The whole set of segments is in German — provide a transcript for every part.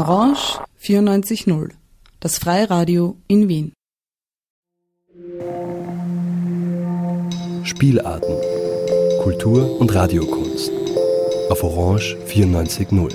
Orange 94.0, das Freiradio in Wien. Spielarten, Kultur und Radiokunst auf Orange 94.0.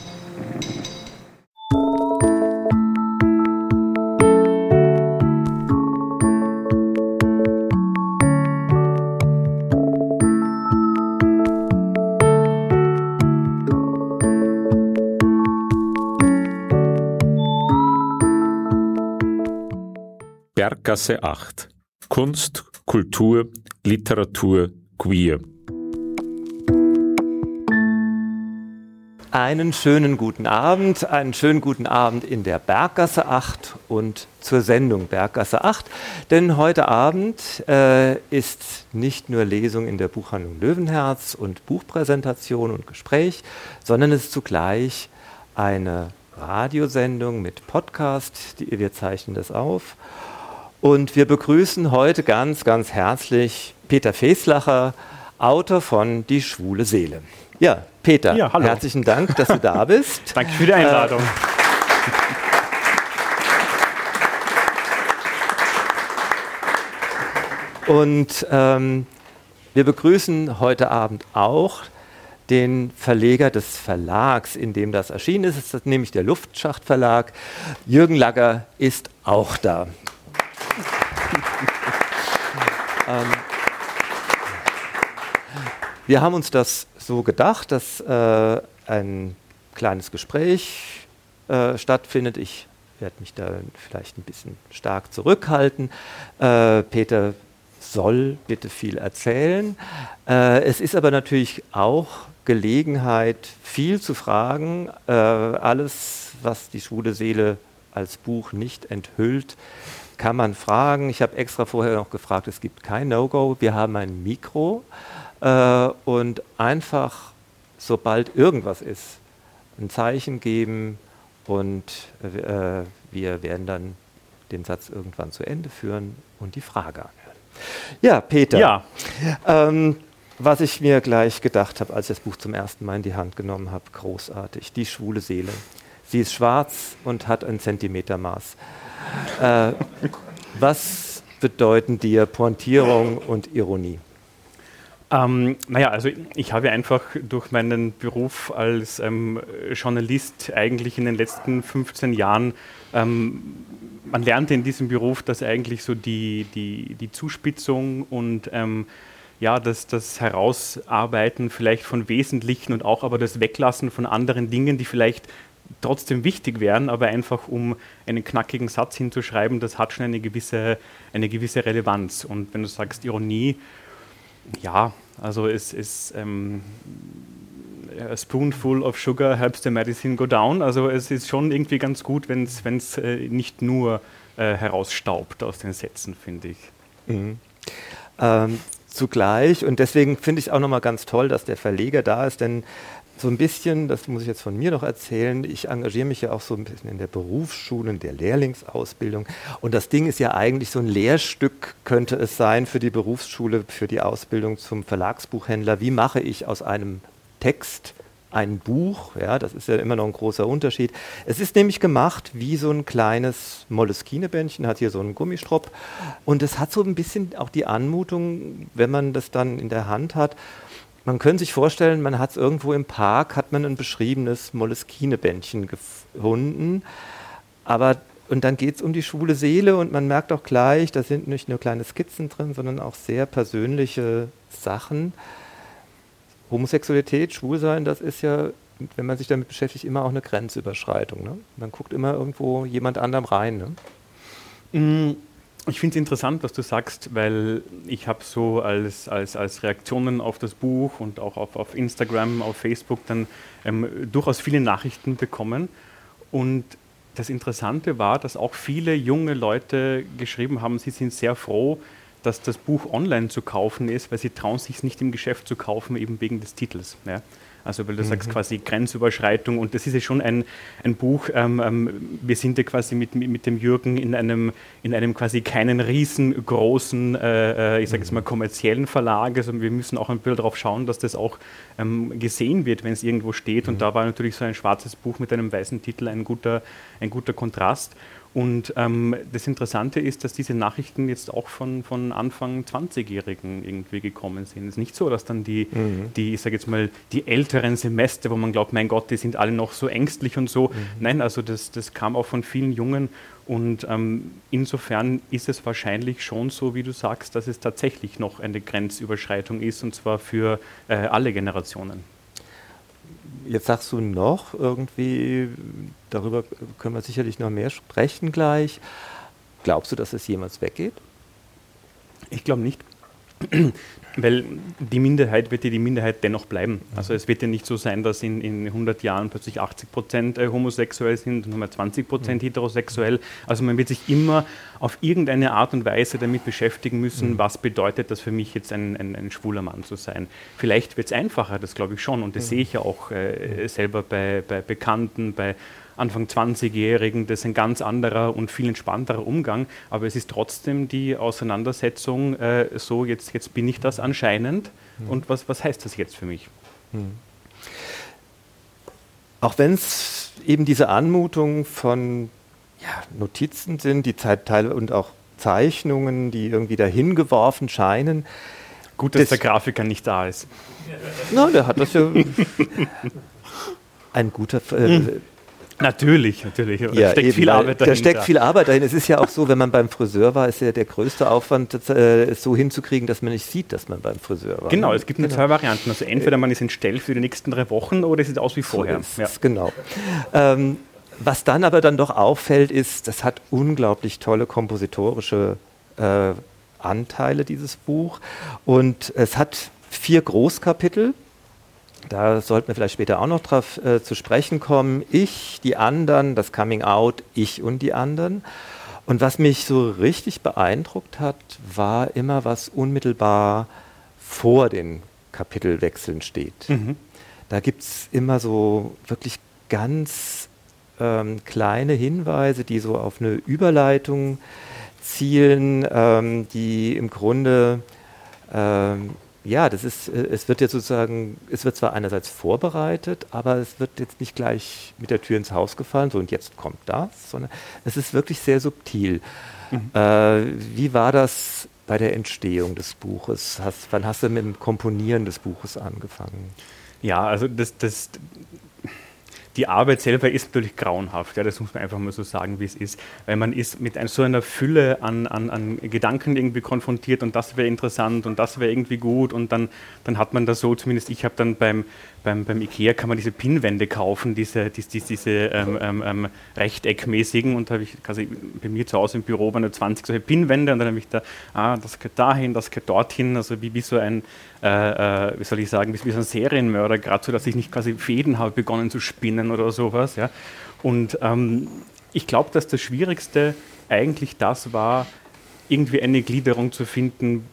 Berggasse 8. Kunst, Kultur, Literatur, Queer. Einen schönen guten Abend, einen schönen guten Abend in der Berggasse 8 und zur Sendung Berggasse 8. Denn heute Abend äh, ist nicht nur Lesung in der Buchhandlung Löwenherz und Buchpräsentation und Gespräch, sondern es ist zugleich eine Radiosendung mit Podcast. Die, wir zeichnen das auf. Und wir begrüßen heute ganz, ganz herzlich Peter Feslacher, Autor von Die schwule Seele. Ja, Peter, ja, herzlichen Dank, dass du da bist. Danke für die Einladung. Äh, und ähm, wir begrüßen heute Abend auch den Verleger des Verlags, in dem das erschienen ist, ist nämlich der Luftschachtverlag. Jürgen Lager ist auch da. ähm, wir haben uns das so gedacht, dass äh, ein kleines Gespräch äh, stattfindet. Ich werde mich da vielleicht ein bisschen stark zurückhalten. Äh, Peter soll bitte viel erzählen. Äh, es ist aber natürlich auch Gelegenheit, viel zu fragen. Äh, alles, was die schwule Seele als Buch nicht enthüllt, kann man fragen. Ich habe extra vorher noch gefragt, es gibt kein No-Go. Wir haben ein Mikro äh, und einfach, sobald irgendwas ist, ein Zeichen geben und äh, wir werden dann den Satz irgendwann zu Ende führen und die Frage anhören. Ja, Peter. Ja. Ähm, was ich mir gleich gedacht habe, als ich das Buch zum ersten Mal in die Hand genommen habe, großartig. Die schwule Seele. Sie ist schwarz und hat ein Zentimetermaß. Äh, was bedeuten dir Pointierung und Ironie? Ähm, naja, also ich habe einfach durch meinen Beruf als ähm, Journalist eigentlich in den letzten 15 Jahren, ähm, man lernte in diesem Beruf, dass eigentlich so die, die, die Zuspitzung und ähm, ja, das, das Herausarbeiten vielleicht von Wesentlichen und auch aber das Weglassen von anderen Dingen, die vielleicht trotzdem wichtig wären, aber einfach um einen knackigen Satz hinzuschreiben, das hat schon eine gewisse, eine gewisse Relevanz. Und wenn du sagst Ironie, ja, also es ist ähm, a spoonful of sugar helps the medicine go down. Also es ist schon irgendwie ganz gut, wenn es äh, nicht nur äh, herausstaubt aus den Sätzen, finde ich. Mhm. Ähm, zugleich, und deswegen finde ich auch nochmal ganz toll, dass der Verleger da ist, denn so ein bisschen, das muss ich jetzt von mir noch erzählen, ich engagiere mich ja auch so ein bisschen in der Berufsschule, in der Lehrlingsausbildung. Und das Ding ist ja eigentlich so ein Lehrstück, könnte es sein, für die Berufsschule, für die Ausbildung zum Verlagsbuchhändler. Wie mache ich aus einem Text ein Buch? Ja, das ist ja immer noch ein großer Unterschied. Es ist nämlich gemacht wie so ein kleines Moleskine-Bändchen, hat hier so einen Gummistrop. Und es hat so ein bisschen auch die Anmutung, wenn man das dann in der Hand hat, man könnte sich vorstellen, man hat es irgendwo im Park, hat man ein beschriebenes Moleskine-Bändchen gefunden. Aber und dann geht es um die schwule Seele und man merkt auch gleich, da sind nicht nur kleine Skizzen drin, sondern auch sehr persönliche Sachen. Homosexualität, Schwulsein, das ist ja, wenn man sich damit beschäftigt, immer auch eine Grenzüberschreitung. Ne? Man guckt immer irgendwo jemand anderem rein. Ne? Mm. Ich finde es interessant, was du sagst, weil ich habe so als, als, als Reaktionen auf das Buch und auch auf, auf Instagram, auf Facebook dann ähm, durchaus viele Nachrichten bekommen. Und das Interessante war, dass auch viele junge Leute geschrieben haben, sie sind sehr froh, dass das Buch online zu kaufen ist, weil sie trauen sich nicht im Geschäft zu kaufen, eben wegen des Titels. Ja. Also weil du mhm. sagst quasi Grenzüberschreitung und das ist ja schon ein, ein Buch, ähm, ähm, wir sind ja quasi mit, mit dem Jürgen in einem, in einem quasi keinen riesengroßen, äh, äh ich sage jetzt mal kommerziellen Verlag, also wir müssen auch ein bisschen darauf schauen, dass das auch ähm, gesehen wird, wenn es irgendwo steht und mhm. da war natürlich so ein schwarzes Buch mit einem weißen Titel ein guter, ein guter Kontrast. Und ähm, das Interessante ist, dass diese Nachrichten jetzt auch von, von Anfang 20-Jährigen irgendwie gekommen sind. Es ist nicht so, dass dann die, mhm. die ich sage jetzt mal, die älteren Semester, wo man glaubt, mein Gott, die sind alle noch so ängstlich und so. Mhm. Nein, also das, das kam auch von vielen Jungen. Und ähm, insofern ist es wahrscheinlich schon so, wie du sagst, dass es tatsächlich noch eine Grenzüberschreitung ist, und zwar für äh, alle Generationen. Jetzt sagst du noch irgendwie, darüber können wir sicherlich noch mehr sprechen gleich. Glaubst du, dass es jemals weggeht? Ich glaube nicht. Weil die Minderheit wird ja die Minderheit dennoch bleiben. Also es wird ja nicht so sein, dass in, in 100 Jahren plötzlich 80 Prozent äh, homosexuell sind und nur 20 Prozent mhm. heterosexuell. Also man wird sich immer auf irgendeine Art und Weise damit beschäftigen müssen, mhm. was bedeutet das für mich jetzt ein, ein, ein schwuler Mann zu sein. Vielleicht wird es einfacher, das glaube ich schon. Und das mhm. sehe ich ja auch äh, selber bei, bei Bekannten, bei Anfang 20-Jährigen, das ist ein ganz anderer und viel entspannterer Umgang, aber es ist trotzdem die Auseinandersetzung, äh, so jetzt, jetzt bin ich das anscheinend mhm. und was, was heißt das jetzt für mich? Mhm. Auch wenn es eben diese Anmutung von ja, Notizen sind, die Teile und auch Zeichnungen, die irgendwie dahin geworfen scheinen. Gut, dass das der Grafiker nicht da ist. Na, der hat das ja. ein guter. Äh, mhm. Natürlich, natürlich. Da ja, steckt eben, viel Arbeit dahin. Da steckt viel Arbeit dahin. Es ist ja auch so, wenn man beim Friseur war, ist ja der größte Aufwand, es äh, so hinzukriegen, dass man nicht sieht, dass man beim Friseur war. Genau, es gibt genau. zwei Varianten. Also entweder man ist entstellt für die nächsten drei Wochen oder es sieht aus wie vorher. So ja. Genau. Ähm, was dann aber dann doch auffällt, ist, das hat unglaublich tolle kompositorische äh, Anteile, dieses Buch. Und es hat vier Großkapitel da sollten wir vielleicht später auch noch drauf äh, zu sprechen kommen. Ich, die anderen, das Coming Out, ich und die anderen. Und was mich so richtig beeindruckt hat, war immer, was unmittelbar vor den Kapitelwechseln steht. Mhm. Da gibt es immer so wirklich ganz ähm, kleine Hinweise, die so auf eine Überleitung zielen, ähm, die im Grunde ähm, ja, das ist, äh, es wird jetzt sozusagen, es wird zwar einerseits vorbereitet, aber es wird jetzt nicht gleich mit der Tür ins Haus gefallen, so und jetzt kommt das, sondern es ist wirklich sehr subtil. Mhm. Äh, wie war das bei der Entstehung des Buches? Hast, wann hast du mit dem Komponieren des Buches angefangen? Ja, also das, das, die Arbeit selber ist natürlich grauenhaft, ja, das muss man einfach mal so sagen, wie es ist, weil man ist mit so einer Fülle an, an, an Gedanken irgendwie konfrontiert und das wäre interessant und das wäre irgendwie gut und dann, dann hat man da so, zumindest ich habe dann beim, beim, beim Ikea kann man diese Pinnwände kaufen, diese, diese, diese, diese ähm, ähm, ähm, rechteckmäßigen. Und habe ich quasi bei mir zu Hause im Büro waren 20 solche Pinnwände. Und dann habe ich da, ah, das geht dahin, das geht dorthin, also wie, wie so ein, äh, äh, wie soll ich sagen, wie, wie so ein Serienmörder, gerade so, dass ich nicht quasi Fäden habe begonnen zu spinnen oder sowas, ja. Und ähm, ich glaube, dass das Schwierigste eigentlich das war, irgendwie eine Gliederung zu finden,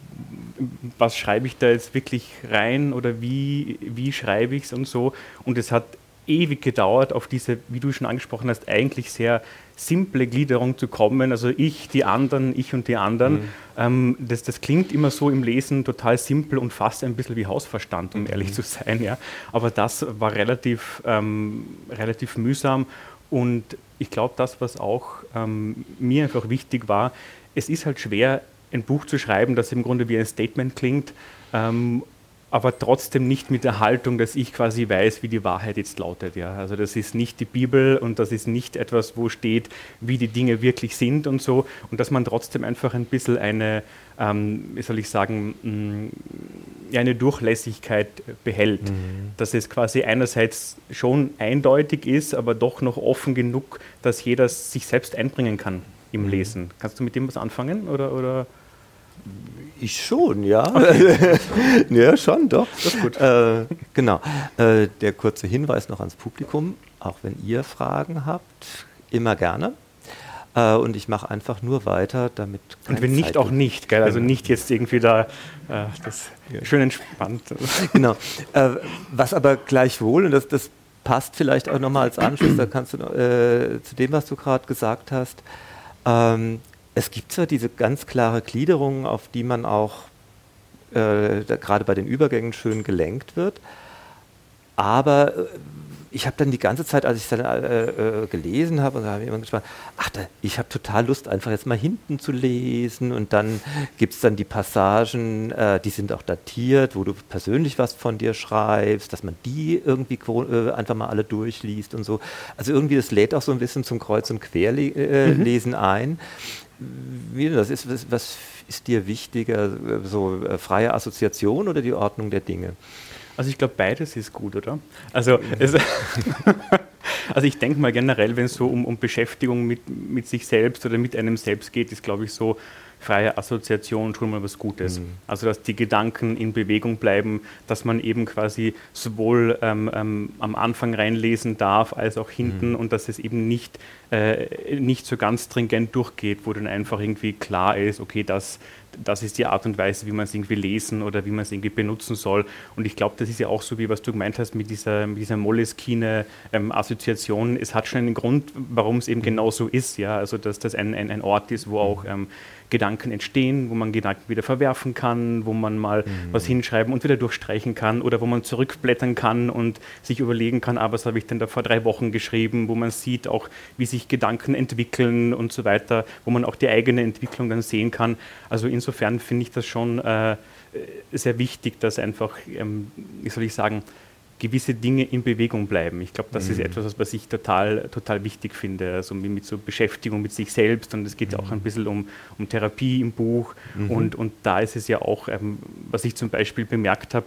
was schreibe ich da jetzt wirklich rein oder wie, wie schreibe ich es und so. Und es hat ewig gedauert, auf diese, wie du schon angesprochen hast, eigentlich sehr simple Gliederung zu kommen. Also ich, die anderen, ich und die anderen. Mhm. Ähm, das, das klingt immer so im Lesen total simpel und fast ein bisschen wie Hausverstand, um mhm. ehrlich zu sein. Ja. Aber das war relativ, ähm, relativ mühsam. Und ich glaube, das, was auch ähm, mir einfach wichtig war, es ist halt schwer, ein Buch zu schreiben, das im Grunde wie ein Statement klingt, ähm, aber trotzdem nicht mit der Haltung, dass ich quasi weiß, wie die Wahrheit jetzt lautet. Ja. Also das ist nicht die Bibel und das ist nicht etwas, wo steht, wie die Dinge wirklich sind und so. Und dass man trotzdem einfach ein bisschen eine, ähm, wie soll ich sagen, mh, mm, eine Durchlässigkeit behält. Mhm. Dass es quasi einerseits schon eindeutig ist, aber doch noch offen genug, dass jeder sich selbst einbringen kann im. Lesen. Kannst du mit dem was anfangen? Oder, oder? Ich schon, ja. Okay. ja, schon, doch. Das ist gut. Äh, genau. Äh, der kurze Hinweis noch ans Publikum, auch wenn ihr Fragen habt, immer gerne. äh, und ich mache einfach nur weiter, damit. Und wenn nicht, auch nicht, gell? Also nicht jetzt irgendwie da äh, das ja. schön entspannt. Genau. Äh, was aber gleichwohl, und das, das passt vielleicht auch nochmal als Anschluss, da kannst du äh, zu dem, was du gerade gesagt hast. Ähm, es gibt zwar diese ganz klare Gliederung, auf die man auch äh, gerade bei den Übergängen schön gelenkt wird, aber äh, ich habe dann die ganze Zeit, als ich dann äh, äh, gelesen habe, und da habe ich immer gespannt, ach, da, ich habe total Lust, einfach jetzt mal hinten zu lesen und dann gibt es dann die Passagen, äh, die sind auch datiert, wo du persönlich was von dir schreibst, dass man die irgendwie äh, einfach mal alle durchliest und so. Also irgendwie, das lädt auch so ein bisschen zum Kreuz- und Querlesen mhm. ein. Wie das ist, was, was ist dir wichtiger, so äh, freie Assoziation oder die Ordnung der Dinge? Also ich glaube, beides ist gut, oder? Also, es, also ich denke mal generell, wenn es so um, um Beschäftigung mit, mit sich selbst oder mit einem selbst geht, ist, glaube ich, so freie Assoziation schon mal was Gutes. Mhm. Also dass die Gedanken in Bewegung bleiben, dass man eben quasi sowohl ähm, ähm, am Anfang reinlesen darf, als auch hinten mhm. und dass es eben nicht, äh, nicht so ganz stringent durchgeht, wo dann einfach irgendwie klar ist, okay, das das ist die Art und Weise, wie man es irgendwie lesen oder wie man es irgendwie benutzen soll. Und ich glaube, das ist ja auch so, wie was du gemeint hast mit dieser, mit dieser Moleskine-Assoziation. Ähm, es hat schon einen Grund, warum es eben mhm. genau so ist. Ja? Also, dass das ein, ein, ein Ort ist, wo auch ähm, Gedanken entstehen, wo man Gedanken wieder verwerfen kann, wo man mal mhm. was hinschreiben und wieder durchstreichen kann oder wo man zurückblättern kann und sich überlegen kann, ah, was habe ich denn da vor drei Wochen geschrieben, wo man sieht auch, wie sich Gedanken entwickeln und so weiter, wo man auch die eigene Entwicklung dann sehen kann. Also insofern finde ich das schon äh, sehr wichtig, dass einfach, ähm, wie soll ich sagen, gewisse Dinge in Bewegung bleiben. Ich glaube, das mhm. ist etwas, was ich total, total wichtig finde, also mit so Beschäftigung mit sich selbst und es geht mhm. auch ein bisschen um, um Therapie im Buch mhm. und, und da ist es ja auch, ähm, was ich zum Beispiel bemerkt habe,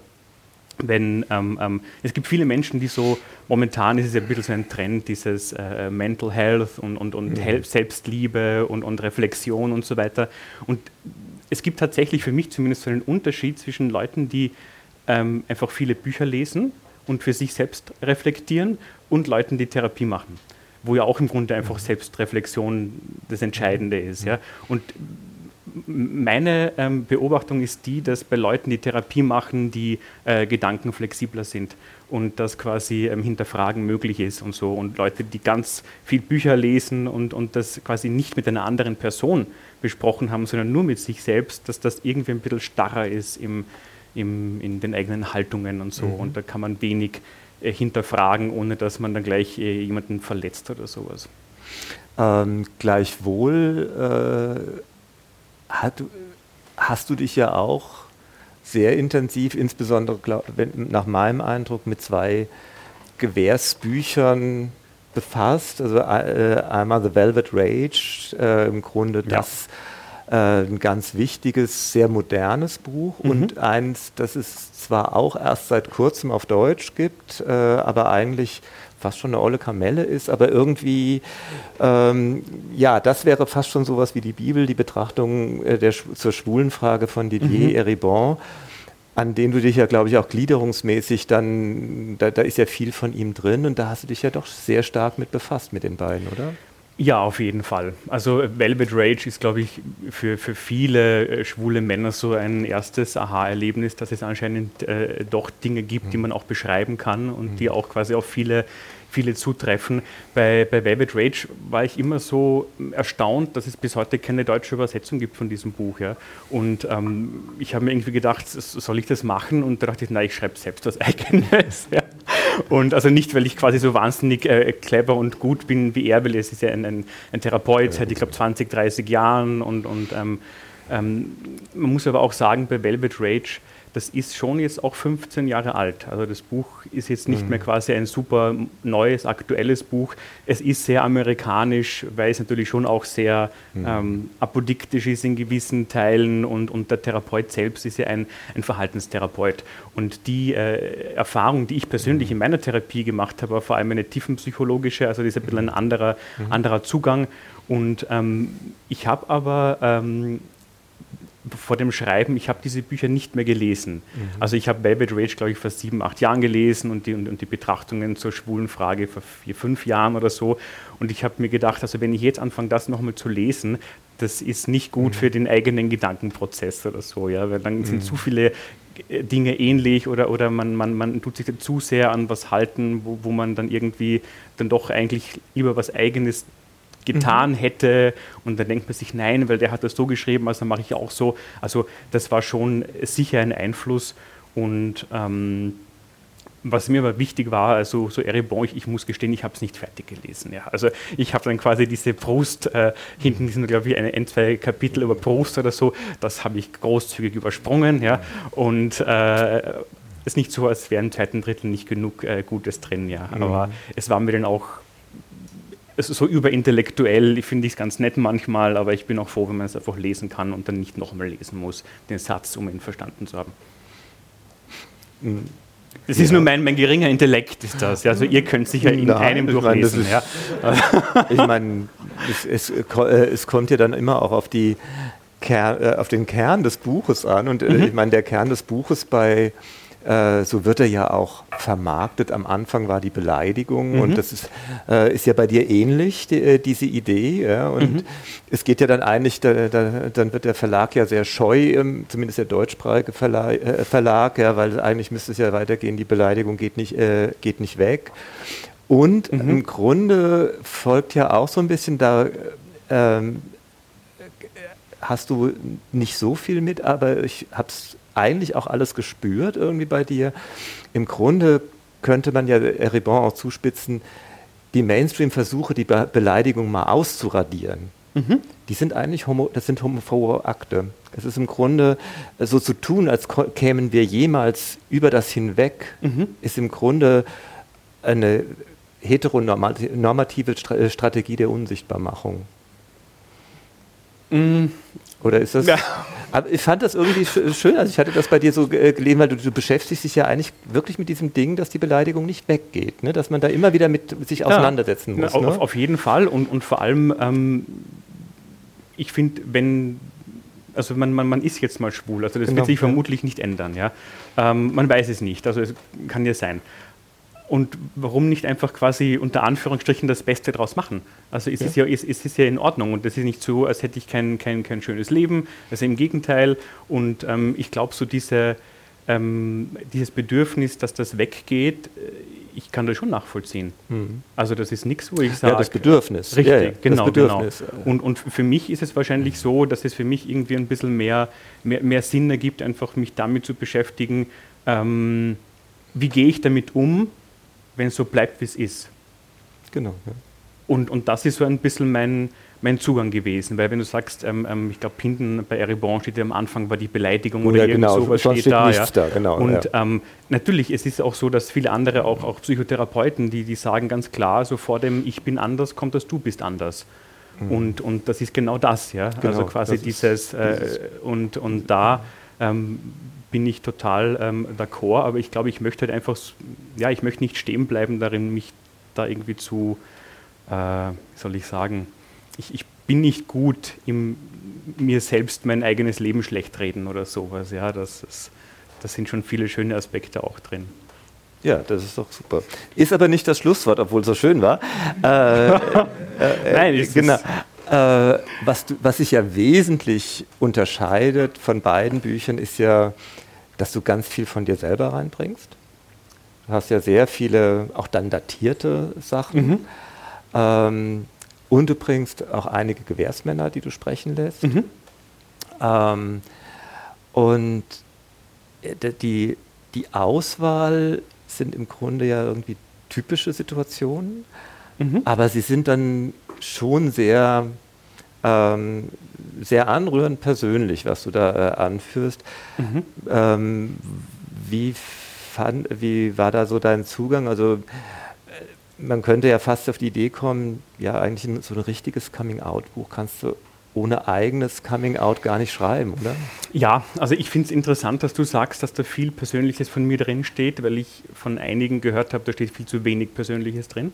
wenn ähm, ähm, es gibt viele Menschen, die so, momentan ist es ja ein bisschen so ein Trend, dieses äh, Mental Health und, und, und mhm. Selbstliebe und, und Reflexion und so weiter. Und es gibt tatsächlich für mich zumindest so einen Unterschied zwischen Leuten, die ähm, einfach viele Bücher lesen und für sich selbst reflektieren und Leuten, die Therapie machen, wo ja auch im Grunde einfach Selbstreflexion das Entscheidende ist. Ja. Und meine ähm, Beobachtung ist die, dass bei Leuten, die Therapie machen, die äh, Gedanken flexibler sind und dass quasi ähm, Hinterfragen möglich ist und so. Und Leute, die ganz viel Bücher lesen und, und das quasi nicht mit einer anderen Person besprochen haben, sondern nur mit sich selbst, dass das irgendwie ein bisschen starrer ist im, im, in den eigenen Haltungen und so. Mhm. Und da kann man wenig äh, hinterfragen, ohne dass man dann gleich äh, jemanden verletzt oder sowas. Ähm, gleichwohl äh, hat, hast du dich ja auch sehr intensiv, insbesondere glaub, wenn, nach meinem Eindruck, mit zwei Gewehrsbüchern befasst. Also äh, einmal The Velvet Rage, äh, im Grunde ja. das ein ganz wichtiges, sehr modernes Buch mhm. und eins, das es zwar auch erst seit kurzem auf Deutsch gibt, äh, aber eigentlich fast schon eine olle Kamelle ist, aber irgendwie, ähm, ja, das wäre fast schon sowas wie die Bibel, die Betrachtung äh, der, zur Schwulenfrage von Didier mhm. Eribon, an den du dich ja, glaube ich, auch gliederungsmäßig dann, da, da ist ja viel von ihm drin und da hast du dich ja doch sehr stark mit befasst mit den beiden, oder? Ja, auf jeden Fall. Also Velvet Rage ist, glaube ich, für, für viele äh, schwule Männer so ein erstes Aha-Erlebnis, dass es anscheinend äh, doch Dinge gibt, die mhm. man auch beschreiben kann und mhm. die auch quasi auf viele viele zutreffen. Bei, bei Velvet Rage war ich immer so erstaunt, dass es bis heute keine deutsche Übersetzung gibt von diesem Buch. Ja. Und ähm, ich habe mir irgendwie gedacht, soll ich das machen? Und da dachte ich, nein, ich schreibe selbst was Eigenes. Ja. Und also nicht, weil ich quasi so wahnsinnig äh, clever und gut bin wie er, weil es ist ja ein, ein, ein Therapeut seit, ich glaube, 20, 30 Jahren. Und, und ähm, ähm, man muss aber auch sagen, bei Velvet Rage, das ist schon jetzt auch 15 Jahre alt. Also das Buch ist jetzt nicht mhm. mehr quasi ein super neues, aktuelles Buch. Es ist sehr amerikanisch, weil es natürlich schon auch sehr mhm. ähm, apodiktisch ist in gewissen Teilen und, und der Therapeut selbst ist ja ein, ein Verhaltenstherapeut. Und die äh, Erfahrung, die ich persönlich mhm. in meiner Therapie gemacht habe, war vor allem eine tiefenpsychologische, also das ist ein bisschen ein anderer, mhm. anderer Zugang. Und ähm, ich habe aber ähm, vor dem Schreiben, ich habe diese Bücher nicht mehr gelesen. Mhm. Also ich habe Velvet Rage, glaube ich, vor sieben, acht Jahren gelesen und die, und, und die Betrachtungen zur schwulen Frage vor vier, fünf Jahren oder so. Und ich habe mir gedacht, also wenn ich jetzt anfange, das nochmal zu lesen, das ist nicht gut mhm. für den eigenen Gedankenprozess oder so, ja, weil dann mhm. sind zu viele äh, Dinge ähnlich oder, oder man, man, man tut sich zu sehr an was halten, wo, wo man dann irgendwie dann doch eigentlich lieber was Eigenes getan mhm. hätte. Und dann denkt man sich, nein, weil der hat das so geschrieben, also mache ich auch so. Also das war schon sicher ein Einfluss. Und ähm, was mir aber wichtig war, also so Erebon, ich, ich muss gestehen, ich habe es nicht fertig gelesen. Ja. Also ich habe dann quasi diese Brust, äh, hinten sind glaube ich ein, zwei Kapitel über Brust oder so, das habe ich großzügig übersprungen. Ja. Und äh, es ist nicht so, als wäre im zweiten Drittel nicht genug äh, Gutes drin, ja. Mhm. Aber es war mir dann auch so überintellektuell, finde ich es ganz nett manchmal, aber ich bin auch froh, wenn man es einfach lesen kann und dann nicht nochmal lesen muss, den Satz, um ihn verstanden zu haben. Das ja. ist nur mein, mein geringer Intellekt, ist das. Also ihr könnt sicher in Nein, einem durchlesen. Ich meine, ja. ich meine es, es, äh, es, kommt ja dann immer auch auf, die äh, auf den Kern des Buches an. Und äh, mhm. ich meine, der Kern des Buches bei äh, so wird er ja auch vermarktet. Am Anfang war die Beleidigung mhm. und das ist, äh, ist ja bei dir ähnlich, die, äh, diese Idee. Ja? Und mhm. es geht ja dann eigentlich, da, da, dann wird der Verlag ja sehr scheu, ähm, zumindest der deutschsprachige Verlag, äh, Verlag ja, weil eigentlich müsste es ja weitergehen, die Beleidigung geht nicht, äh, geht nicht weg. Und mhm. im Grunde folgt ja auch so ein bisschen da, ähm, hast du nicht so viel mit, aber ich habe es eigentlich auch alles gespürt irgendwie bei dir. Im Grunde könnte man ja Eribon auch zuspitzen, die Mainstream-Versuche, die Be Beleidigung mal auszuradieren. Mhm. Die sind eigentlich homo, das sind homophobe Akte. Es ist im Grunde so zu tun, als kämen wir jemals über das hinweg, mhm. ist im Grunde eine heteronormative Strategie der Unsichtbarmachung. Mhm. Oder ist das? Ja. Aber ich fand das irgendwie schön. Also ich hatte das bei dir so äh, gelesen, weil du, du, beschäftigst dich ja eigentlich wirklich mit diesem Ding, dass die Beleidigung nicht weggeht, ne? dass man da immer wieder mit sich auseinandersetzen muss. Ja, ne? auf, auf, jeden Fall und, und vor allem, ähm, ich finde, wenn also man, man, man ist jetzt mal schwul, also das genau, wird sich vermutlich nicht ändern. Ja? Ähm, man weiß es nicht, also es kann ja sein. Und warum nicht einfach quasi unter Anführungsstrichen das Beste draus machen? Also ist, ja. Es, ja, ist, ist es ja in Ordnung und das ist nicht so, als hätte ich kein, kein, kein schönes Leben. Also im Gegenteil. Und ähm, ich glaube, so diese, ähm, dieses Bedürfnis, dass das weggeht, äh, ich kann das schon nachvollziehen. Mhm. Also das ist nichts, wo ich sage. Ja, das Bedürfnis. Richtig, ja, genau, genau. Und, und für mich ist es wahrscheinlich so, dass es für mich irgendwie ein bisschen mehr, mehr, mehr Sinn ergibt, einfach mich damit zu beschäftigen, ähm, wie gehe ich damit um, wenn es so bleibt, wie es ist. Genau. Ja. Und, und das ist so ein bisschen mein, mein Zugang gewesen, weil wenn du sagst, ähm, ähm, ich glaube, hinten bei Eribon steht ja am Anfang war die Beleidigung oder ja, irgend genau, sowas steht, steht da. Ja. da genau, und ja. ähm, natürlich, es ist auch so, dass viele andere, auch, auch Psychotherapeuten, die, die sagen ganz klar, so vor dem Ich bin anders kommt das Du bist anders. Mhm. Und, und das ist genau das, ja. Genau, also quasi dieses, äh, dieses, und, und da ähm, bin ich total ähm, d'accord, aber ich glaube, ich möchte halt einfach, ja, ich möchte nicht stehen bleiben darin, mich da irgendwie zu, äh, wie soll ich sagen, ich, ich bin nicht gut im mir selbst mein eigenes Leben schlecht reden oder sowas. Ja, das, das, das sind schon viele schöne Aspekte auch drin. Ja, das ist doch super. Ist aber nicht das Schlusswort, obwohl es so schön war. äh, äh, Nein, äh, genau. Äh, was, du, was sich ja wesentlich unterscheidet von beiden Büchern, ist ja dass du ganz viel von dir selber reinbringst. Du hast ja sehr viele, auch dann datierte Sachen. Mhm. Ähm, und du bringst auch einige Gewährsmänner, die du sprechen lässt. Mhm. Ähm, und äh, die, die Auswahl sind im Grunde ja irgendwie typische Situationen, mhm. aber sie sind dann schon sehr, ähm, sehr anrührend persönlich, was du da äh, anführst. Mhm. Ähm, wie, fand, wie war da so dein Zugang? Also äh, man könnte ja fast auf die Idee kommen, ja eigentlich so ein richtiges Coming-out-Buch kannst du ohne eigenes Coming-out gar nicht schreiben, oder? Ja, also ich finde es interessant, dass du sagst, dass da viel Persönliches von mir drin steht, weil ich von einigen gehört habe, da steht viel zu wenig Persönliches drin.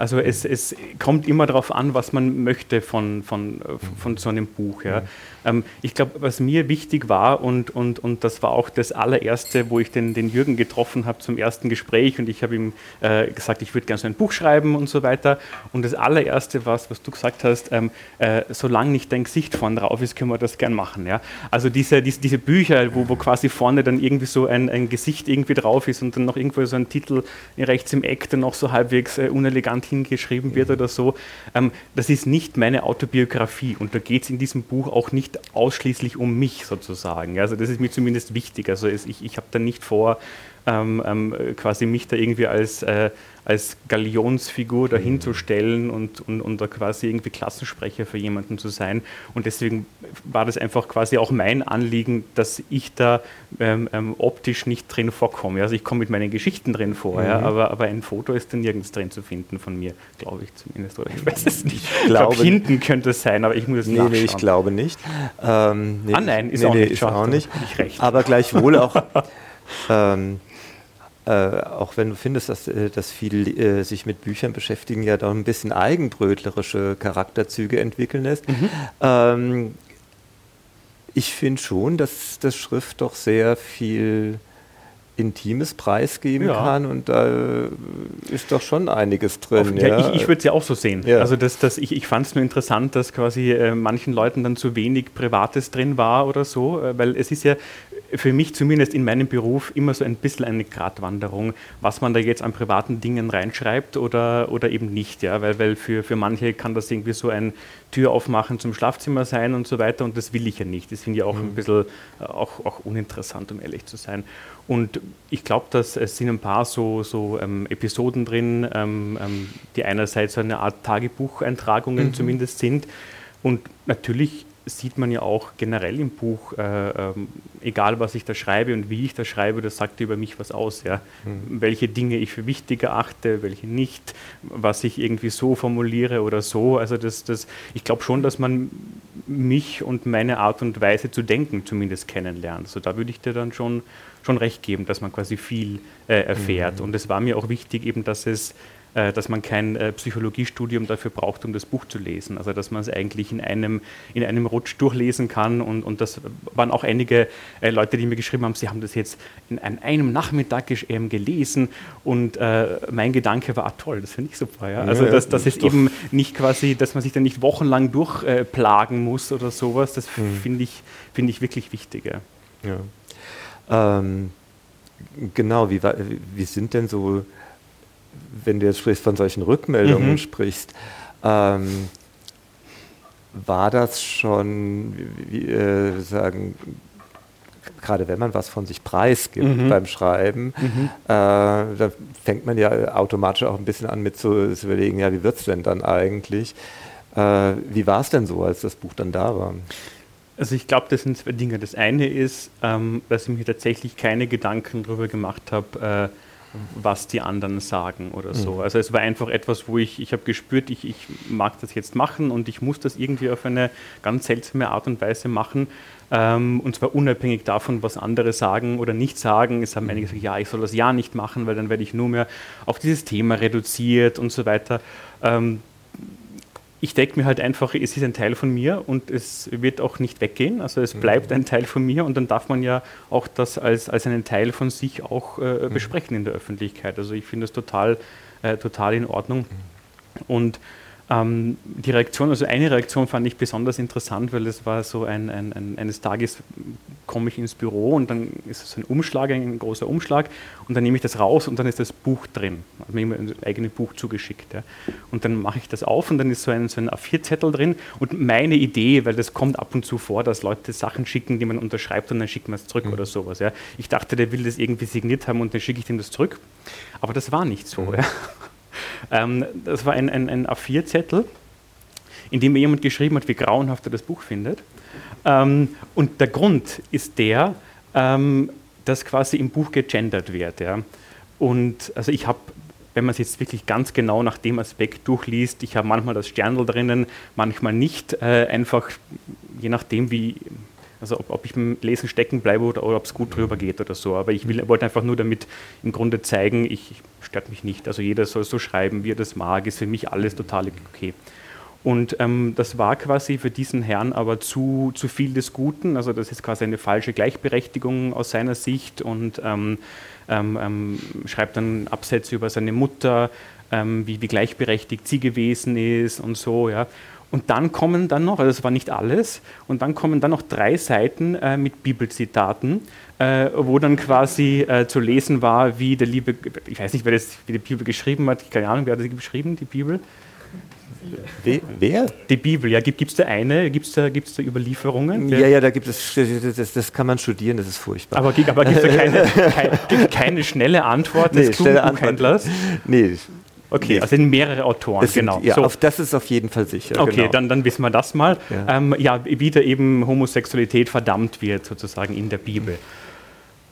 Also es, es kommt immer darauf an, was man möchte von, von, von so einem Buch. Ja. Ähm, ich glaube, was mir wichtig war und, und, und das war auch das allererste, wo ich den, den Jürgen getroffen habe zum ersten Gespräch und ich habe ihm äh, gesagt, ich würde gerne so ein Buch schreiben und so weiter. Und das allererste war, was du gesagt hast, ähm, äh, solange nicht dein Gesicht vorne drauf ist, können wir das gern machen. Ja? Also diese, diese, diese Bücher, wo, wo quasi vorne dann irgendwie so ein, ein Gesicht irgendwie drauf ist und dann noch irgendwo so ein Titel rechts im Eck, der noch so halbwegs äh, unelegant hingeschrieben wird oder so, ähm, das ist nicht meine Autobiografie und da geht es in diesem Buch auch nicht ausschließlich um mich sozusagen. Also das ist mir zumindest wichtig. Also es, ich, ich habe da nicht vor, ähm, ähm, quasi mich da irgendwie als, äh, als Galionsfigur dahinzustellen und, und, und da quasi irgendwie Klassensprecher für jemanden zu sein. Und deswegen war das einfach quasi auch mein Anliegen, dass ich da ähm, ähm optisch nicht drin vorkomme. Also ich komme mit meinen Geschichten drin vor, mhm. ja, aber, aber ein Foto ist da nirgends drin zu finden von mir, glaube ich zumindest. Oder ich weiß es nicht. Ich glaube, ich hinten könnte es sein, aber ich muss es nee, nachschauen. Nee, ich glaube nicht. Ähm, nee, ah nein, ist nee, auch nicht. Ist auch nicht. Aber gleichwohl auch... ähm, äh, auch wenn du findest, dass, äh, dass viele äh, sich mit Büchern beschäftigen, ja doch ein bisschen eigenbrötlerische Charakterzüge entwickeln lässt. Mhm. Ähm, ich finde schon, dass das Schrift doch sehr viel Intimes preisgeben ja. kann und da ist doch schon einiges drin. Ja, ja. Ich, ich würde es ja auch so sehen. Ja. Also das, das, ich, ich fand es nur interessant, dass quasi äh, manchen Leuten dann zu wenig Privates drin war oder so, äh, weil es ist ja für mich zumindest in meinem Beruf immer so ein bisschen eine Gratwanderung, was man da jetzt an privaten Dingen reinschreibt oder, oder eben nicht. Ja? Weil, weil für, für manche kann das irgendwie so ein Tür aufmachen zum Schlafzimmer sein und so weiter und das will ich ja nicht. Das finde ich auch mhm. ein bisschen auch, auch uninteressant, um ehrlich zu sein. Und ich glaube, dass es sind ein paar so, so ähm, Episoden drin, ähm, ähm, die einerseits so eine Art Tagebucheintragungen mhm. zumindest sind. Und natürlich sieht man ja auch generell im Buch, äh, ähm, egal was ich da schreibe und wie ich da schreibe, das sagt über mich was aus. Ja? Mhm. Welche Dinge ich für wichtig erachte, welche nicht, was ich irgendwie so formuliere oder so. Also das, das, ich glaube schon, dass man mich und meine Art und Weise zu denken zumindest kennenlernt. Also da würde ich dir dann schon, schon recht geben, dass man quasi viel äh, erfährt. Mhm. Und es war mir auch wichtig eben, dass es dass man kein äh, Psychologiestudium dafür braucht, um das Buch zu lesen. Also dass man es eigentlich in einem, in einem Rutsch durchlesen kann. Und, und das waren auch einige äh, Leute, die mir geschrieben haben, sie haben das jetzt in einem Nachmittag gelesen. Und äh, mein Gedanke war, ah, toll, das finde ich super. Ja? Also dass, dass es eben nicht quasi, dass man sich dann nicht wochenlang durchplagen muss oder sowas, das mhm. finde ich, find ich wirklich wichtig. Ja. ja. Ähm, genau, wie, wie sind denn so wenn du jetzt sprichst, von solchen Rückmeldungen mhm. sprichst, ähm, war das schon, wie, äh, sagen, gerade wenn man was von sich preisgibt mhm. beim Schreiben, mhm. äh, da fängt man ja automatisch auch ein bisschen an mit zu, zu überlegen, ja, wie wird es denn dann eigentlich? Äh, wie war es denn so, als das Buch dann da war? Also ich glaube, das sind zwei Dinge. Das eine ist, ähm, dass ich mir tatsächlich keine Gedanken darüber gemacht habe, äh, was die anderen sagen oder so. Mhm. Also es war einfach etwas, wo ich, ich habe gespürt, ich, ich mag das jetzt machen und ich muss das irgendwie auf eine ganz seltsame Art und Weise machen. Ähm, und zwar unabhängig davon, was andere sagen oder nicht sagen. Es haben einige gesagt, ja, ich soll das ja nicht machen, weil dann werde ich nur mehr auf dieses Thema reduziert und so weiter. Ähm, ich denke mir halt einfach, es ist ein Teil von mir und es wird auch nicht weggehen. Also es mhm. bleibt ein Teil von mir und dann darf man ja auch das als, als einen Teil von sich auch äh, mhm. besprechen in der Öffentlichkeit. Also ich finde das total, äh, total in Ordnung. Mhm. Und ähm, die Reaktion, also eine Reaktion fand ich besonders interessant, weil es war so ein, ein, ein, eines Tages komme ich ins Büro und dann ist es ein Umschlag, ein großer Umschlag und dann nehme ich das raus und dann ist das Buch drin. Also mir ein eigenes Buch zugeschickt. Ja. Und dann mache ich das auf und dann ist so ein, so ein A4-Zettel drin und meine Idee, weil das kommt ab und zu vor, dass Leute Sachen schicken, die man unterschreibt und dann schickt man es zurück mhm. oder sowas. Ja. Ich dachte, der will das irgendwie signiert haben und dann schicke ich dem das zurück. Aber das war nicht so. Mhm. Ja. Ähm, das war ein, ein, ein A4-Zettel, in dem mir jemand geschrieben hat, wie grauenhaft er das Buch findet. Ähm, und der Grund ist der, ähm, dass quasi im Buch gegendert wird. Ja. Und also ich habe, wenn man es jetzt wirklich ganz genau nach dem Aspekt durchliest, ich habe manchmal das Sternl drinnen, manchmal nicht, äh, einfach je nachdem, wie also ob, ob ich beim Lesen stecken bleibe oder, oder ob es gut drüber geht oder so. Aber ich will, wollte einfach nur damit im Grunde zeigen, ich stört mich nicht. Also jeder soll so schreiben, wie er das mag, ist für mich alles total okay. Und ähm, das war quasi für diesen Herrn aber zu, zu viel des Guten. Also das ist quasi eine falsche Gleichberechtigung aus seiner Sicht und ähm, ähm, ähm schreibt dann Absätze über seine Mutter, ähm, wie, wie gleichberechtigt sie gewesen ist und so. Ja. Und dann kommen dann noch, also das war nicht alles, und dann kommen dann noch drei Seiten äh, mit Bibelzitaten, äh, wo dann quasi äh, zu lesen war, wie der liebe, ich weiß nicht, wer das, wie die Bibel geschrieben hat, keine Ahnung, wer hat das geschrieben, die Bibel? Wer? Die Bibel, ja. Gibt es da eine? Gibt es da, gibt's da Überlieferungen? Ja, ja, da gibt es, das, das kann man studieren, das ist furchtbar. Aber, aber gibt es da keine, keine, keine, schnelle Antwort des nee, klugen Buchhändlers? Nee. Okay, nee. also sind mehrere Autoren, sind, genau. Ja, so. auf, das ist auf jeden Fall sicher. Okay, genau. dann, dann wissen wir das mal. Ja. Ähm, ja, wie da eben Homosexualität verdammt wird, sozusagen in der Bibel.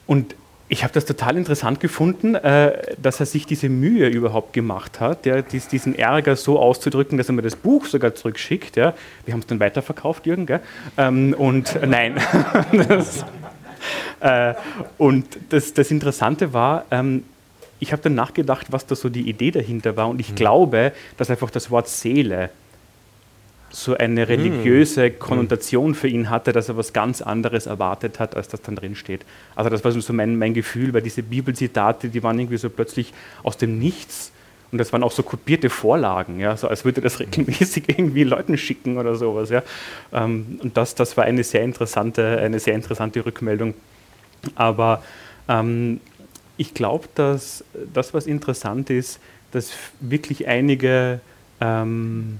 Und ich habe das total interessant gefunden, äh, dass er sich diese Mühe überhaupt gemacht hat, ja, dies, diesen Ärger so auszudrücken, dass er mir das Buch sogar zurückschickt. Ja. Wir haben es dann weiterverkauft, Jürgen, gell? Ähm, und äh, nein. das, äh, und das, das, Interessante war, ähm, ich habe dann nachgedacht, was da so die Idee dahinter war. Und ich mhm. glaube, dass einfach das Wort Seele so eine religiöse hm. Konnotation für ihn hatte, dass er was ganz anderes erwartet hat, als das dann drin steht. Also das war so mein, mein Gefühl, weil diese Bibelzitate, die waren irgendwie so plötzlich aus dem Nichts und das waren auch so kopierte Vorlagen, ja, so als würde das regelmäßig irgendwie Leuten schicken oder sowas, ja. Ähm, und das, das war eine sehr interessante, eine sehr interessante Rückmeldung. Aber ähm, ich glaube, dass das, was interessant ist, dass wirklich einige ähm,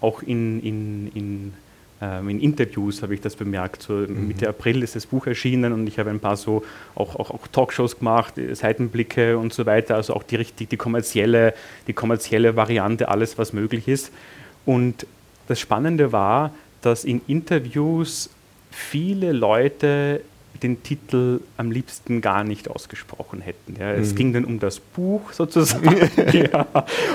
auch in, in, in, ähm, in Interviews habe ich das bemerkt. So mhm. Mitte April ist das Buch erschienen und ich habe ein paar so auch, auch, auch Talkshows gemacht, äh, Seitenblicke und so weiter, also auch die richtig die kommerzielle, die kommerzielle Variante, alles was möglich ist. Und das Spannende war, dass in Interviews viele Leute den Titel am liebsten gar nicht ausgesprochen hätten. Ja. Es mhm. ging dann um das Buch sozusagen. ja.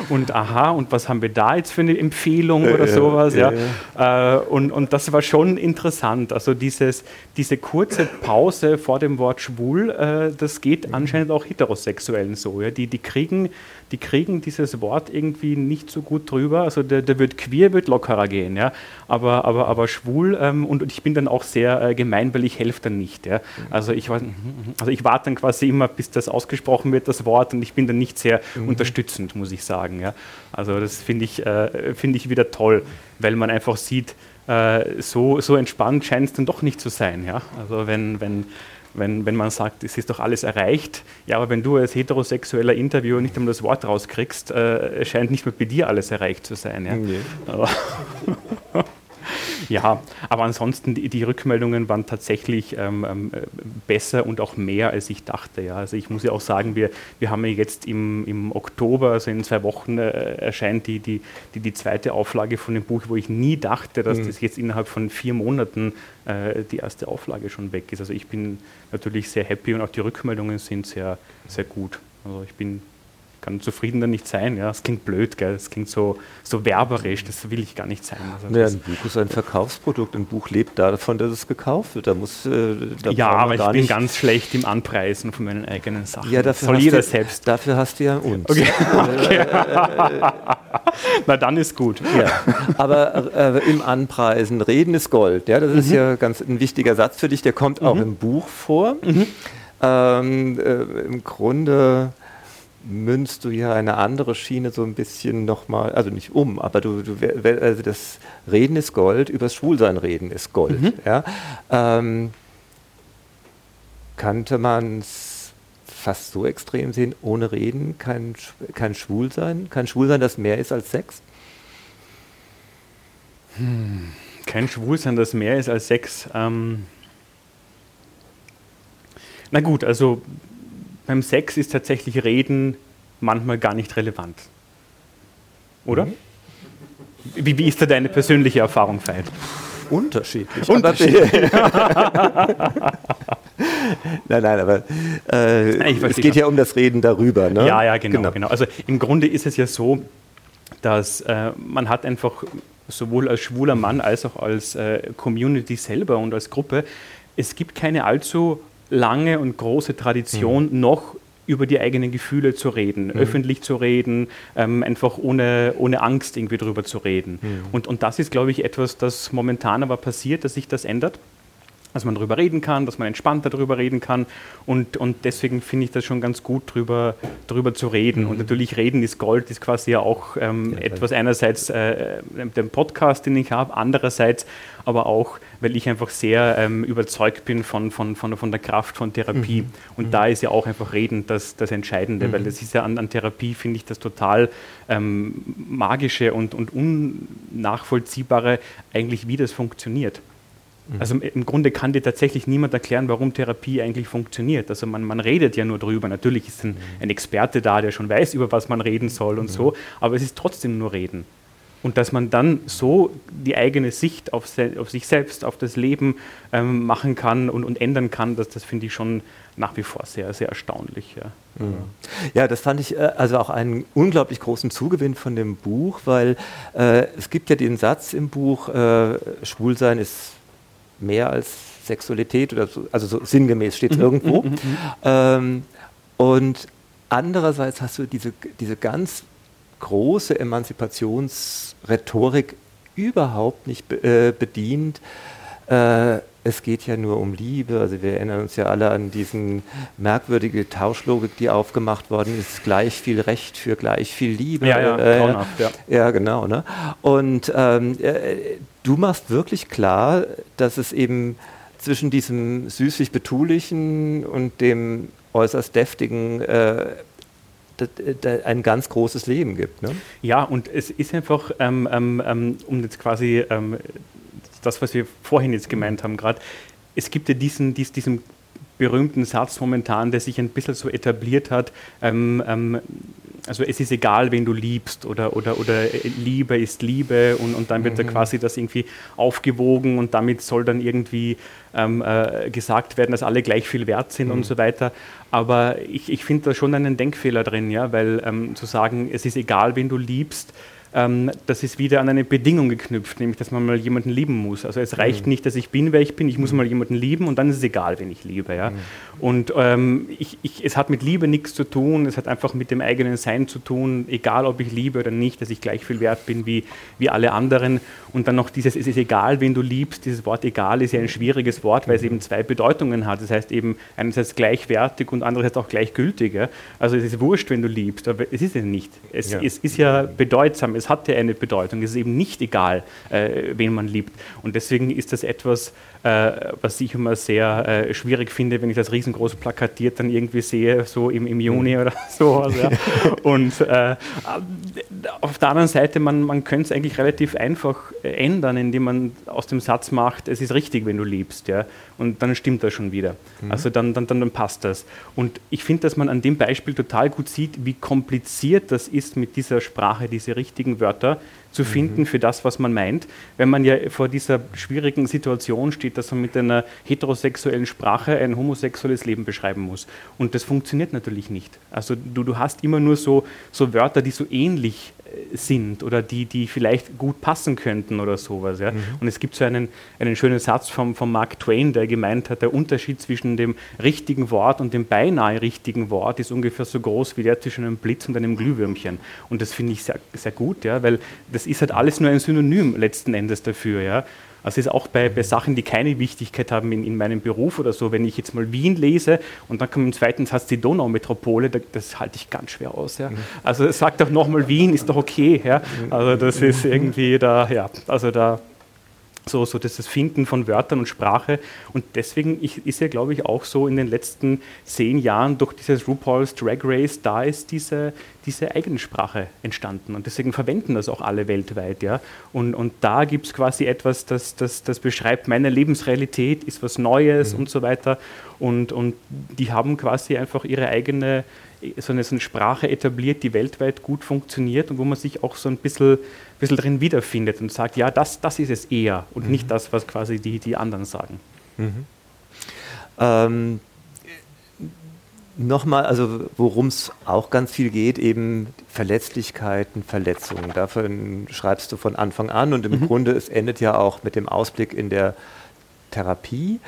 Und aha, und was haben wir da jetzt für eine Empfehlung oder äh, sowas. Ja. Äh, und, und das war schon interessant. Also dieses, diese kurze Pause vor dem Wort schwul, äh, das geht mhm. anscheinend auch Heterosexuellen so. Ja. Die, die kriegen die kriegen dieses Wort irgendwie nicht so gut drüber. Also der, der wird queer, wird lockerer gehen, ja. Aber, aber, aber schwul ähm, und, und, ich bin dann auch sehr äh, gemein, weil ich helfe dann nicht. Ja. Also ich, also ich warte dann quasi immer, bis das ausgesprochen wird, das Wort, und ich bin dann nicht sehr mhm. unterstützend, muss ich sagen. Ja. Also das finde ich, äh, find ich wieder toll, weil man einfach sieht, äh, so, so entspannt scheint es dann doch nicht zu sein. Ja. Also wenn, wenn wenn, wenn man sagt, es ist doch alles erreicht, ja, aber wenn du als heterosexueller Interviewer nicht einmal das Wort rauskriegst, äh, scheint nicht mehr bei dir alles erreicht zu sein. Ja. Nee. Ja, aber ansonsten, die, die Rückmeldungen waren tatsächlich ähm, ähm, besser und auch mehr, als ich dachte. Ja. Also ich muss ja auch sagen, wir, wir haben ja jetzt im, im Oktober, also in zwei Wochen, äh, erscheint die, die, die, die, zweite Auflage von dem Buch, wo ich nie dachte, dass mhm. das jetzt innerhalb von vier Monaten äh, die erste Auflage schon weg ist. Also ich bin natürlich sehr happy und auch die Rückmeldungen sind sehr, sehr gut. Also ich bin kann zufriedener nicht sein. Ja, das klingt blöd, gell? das klingt so, so werberisch, das will ich gar nicht sein. Also naja, ein Buch ist ein Verkaufsprodukt, ein Buch lebt davon, dass es gekauft wird. Da muss, äh, da ja, aber ich bin ganz schlecht im Anpreisen von meinen eigenen Sachen. Ja, dafür, Soll jeder selbst. dafür hast du ja uns. Okay. okay. Na, dann ist gut. Ja. Aber äh, im Anpreisen, Reden ist Gold. Ja, das mhm. ist ja ganz ein wichtiger Satz für dich, der kommt mhm. auch im Buch vor. Mhm. Ähm, äh, Im Grunde münzt du ja eine andere Schiene so ein bisschen nochmal, also nicht um, aber du, du also das Reden ist Gold, übers Schwulsein reden ist Gold. Mhm. Ja? Ähm, kannte man es fast so extrem sehen, ohne Reden kein, kein Schwulsein? Kein Schwulsein, das mehr ist als Sex? Hm, kein Schwulsein, das mehr ist als Sex. Ähm, na gut, also beim Sex ist tatsächlich Reden manchmal gar nicht relevant. Oder? Mhm. Wie, wie ist da deine persönliche Erfahrung, Veit? Unterschiedlich. Unterschiedlich. nein, nein, aber äh, es geht ja um das Reden darüber. Ne? Ja, ja, genau, genau, genau. Also im Grunde ist es ja so, dass äh, man hat einfach sowohl als schwuler Mann als auch als äh, Community selber und als Gruppe, es gibt keine allzu lange und große Tradition mhm. noch über die eigenen Gefühle zu reden, mhm. öffentlich zu reden, ähm, einfach ohne, ohne Angst irgendwie drüber zu reden. Mhm. Und, und das ist, glaube ich, etwas, das momentan aber passiert, dass sich das ändert dass man darüber reden kann, dass man entspannter darüber reden kann. Und, und deswegen finde ich das schon ganz gut, darüber, drüber zu reden. Mhm. Und natürlich reden ist Gold, ist quasi ja auch ähm, ja, etwas einerseits äh, dem Podcast, den ich habe, andererseits aber auch, weil ich einfach sehr ähm, überzeugt bin von, von, von, von der Kraft von Therapie. Mhm. Und mhm. da ist ja auch einfach Reden das, das Entscheidende, mhm. weil das ist ja an, an Therapie, finde ich, das total ähm, magische und, und unnachvollziehbare eigentlich, wie das funktioniert. Mhm. Also im Grunde kann dir tatsächlich niemand erklären, warum Therapie eigentlich funktioniert. Also man, man redet ja nur drüber. Natürlich ist ein, mhm. ein, Experte da, der schon weiß, über was man reden soll und mhm. so, aber es ist trotzdem nur Reden. Und dass man dann so die eigene Sicht auf, auf sich selbst, auf das Leben ähm, machen kann und, und, ändern kann, das, das finde ich schon nach wie vor sehr, sehr erstaunlich. Ja, mhm. ja das fand ich äh, also auch einen unglaublich großen Zugewinn von dem Buch, weil äh, es gibt ja den Satz im Buch, äh, Schwulsein ist mehr als Sexualität oder so, also so sinngemäß steht es mhm, irgendwo. Mhm, mhm, ähm, und andererseits hast du diese, diese ganz große Emanzipationsrhetorik überhaupt nicht be äh, bedient. Äh, es geht ja nur um Liebe. Also wir erinnern uns ja alle an diesen merkwürdige Tauschlogik, die aufgemacht worden ist. Gleich viel Recht für gleich viel Liebe. Ja, ja, äh, ja. ja genau. Ne? Und ähm, äh, du machst wirklich klar, dass es eben zwischen diesem süßlich-betulichen und dem äußerst deftigen äh, ein ganz großes Leben gibt. Ne? Ja, und es ist einfach, ähm, ähm, ähm um jetzt quasi ähm, das, was wir vorhin jetzt gemeint haben, gerade, es gibt ja diesen, diesen, diesen berühmten Satz momentan, der sich ein bisschen so etabliert hat, ähm, ähm, also es ist egal, wen du liebst oder, oder, oder Liebe ist Liebe und, und dann wird mhm. da quasi das irgendwie aufgewogen und damit soll dann irgendwie ähm, äh, gesagt werden, dass alle gleich viel wert sind mhm. und so weiter. Aber ich, ich finde da schon einen Denkfehler drin, ja, weil ähm, zu sagen, es ist egal, wen du liebst, ähm, das ist wieder an eine Bedingung geknüpft, nämlich dass man mal jemanden lieben muss. Also es reicht mhm. nicht, dass ich bin, wer ich bin, ich muss mhm. mal jemanden lieben und dann ist es egal, wen ich liebe. Ja? Mhm. Und ähm, ich, ich, es hat mit Liebe nichts zu tun, es hat einfach mit dem eigenen Sein zu tun, egal ob ich liebe oder nicht, dass ich gleich viel wert bin wie, wie alle anderen. Und dann noch dieses, es ist egal, wen du liebst, dieses Wort egal ist ja ein schwieriges Wort, weil es eben zwei Bedeutungen hat. Das heißt eben einerseits gleichwertig und andererseits auch gleichgültig. Ja? Also es ist wurscht, wenn du liebst, aber es ist es nicht. Es, ja. es ist ja bedeutsam, es hat ja eine Bedeutung. Es ist eben nicht egal, äh, wen man liebt. Und deswegen ist das etwas, äh, was ich immer sehr äh, schwierig finde, wenn ich das riesengroß plakatiert dann irgendwie sehe, so im, im Juni mhm. oder so. Also, ja. Und äh, auf der anderen Seite, man, man könnte es eigentlich relativ einfach ändern, indem man aus dem Satz macht, es ist richtig, wenn du liebst. Ja? Und dann stimmt das schon wieder. Mhm. Also dann, dann, dann, dann passt das. Und ich finde, dass man an dem Beispiel total gut sieht, wie kompliziert das ist mit dieser Sprache, diese richtigen Wörter zu finden mhm. für das, was man meint. Wenn man ja vor dieser schwierigen Situation steht, dass man mit einer heterosexuellen Sprache ein homosexuelles Leben beschreiben muss. Und das funktioniert natürlich nicht. Also du, du hast immer nur so, so Wörter, die so ähnlich sind oder die, die vielleicht gut passen könnten oder sowas. Ja? Mhm. Und es gibt so einen, einen schönen Satz von, von Mark Twain, der gemeint hat, der Unterschied zwischen dem richtigen Wort und dem beinahe richtigen Wort ist ungefähr so groß wie der zwischen einem Blitz und einem Glühwürmchen. Und das finde ich sehr, sehr gut, ja? weil das ist halt alles nur ein Synonym letzten Endes dafür. Ja? Also es ist auch bei, bei Sachen, die keine Wichtigkeit haben in, in, meinem Beruf oder so, wenn ich jetzt mal Wien lese und dann kommt im zweiten Satz die Donaumetropole, da, das halte ich ganz schwer aus. Ja. Mhm. Also sagt doch nochmal Wien, ist doch okay. Ja. Also das ist irgendwie da, ja, also da so, so das Finden von Wörtern und Sprache. Und deswegen ist ja, glaube ich, auch so in den letzten zehn Jahren durch dieses RuPaul's Drag Race, da ist diese, diese Eigensprache entstanden. Und deswegen verwenden das auch alle weltweit. Ja? Und, und da gibt es quasi etwas, das, das, das beschreibt, meine Lebensrealität ist was Neues mhm. und so weiter. Und, und die haben quasi einfach ihre eigene so eine, so eine Sprache etabliert, die weltweit gut funktioniert und wo man sich auch so ein bisschen, bisschen drin wiederfindet und sagt, ja, das, das ist es eher und mhm. nicht das, was quasi die, die anderen sagen. Mhm. Ähm, Nochmal, also worum es auch ganz viel geht, eben Verletzlichkeiten, Verletzungen. Davon schreibst du von Anfang an und im mhm. Grunde, es endet ja auch mit dem Ausblick in der Therapie.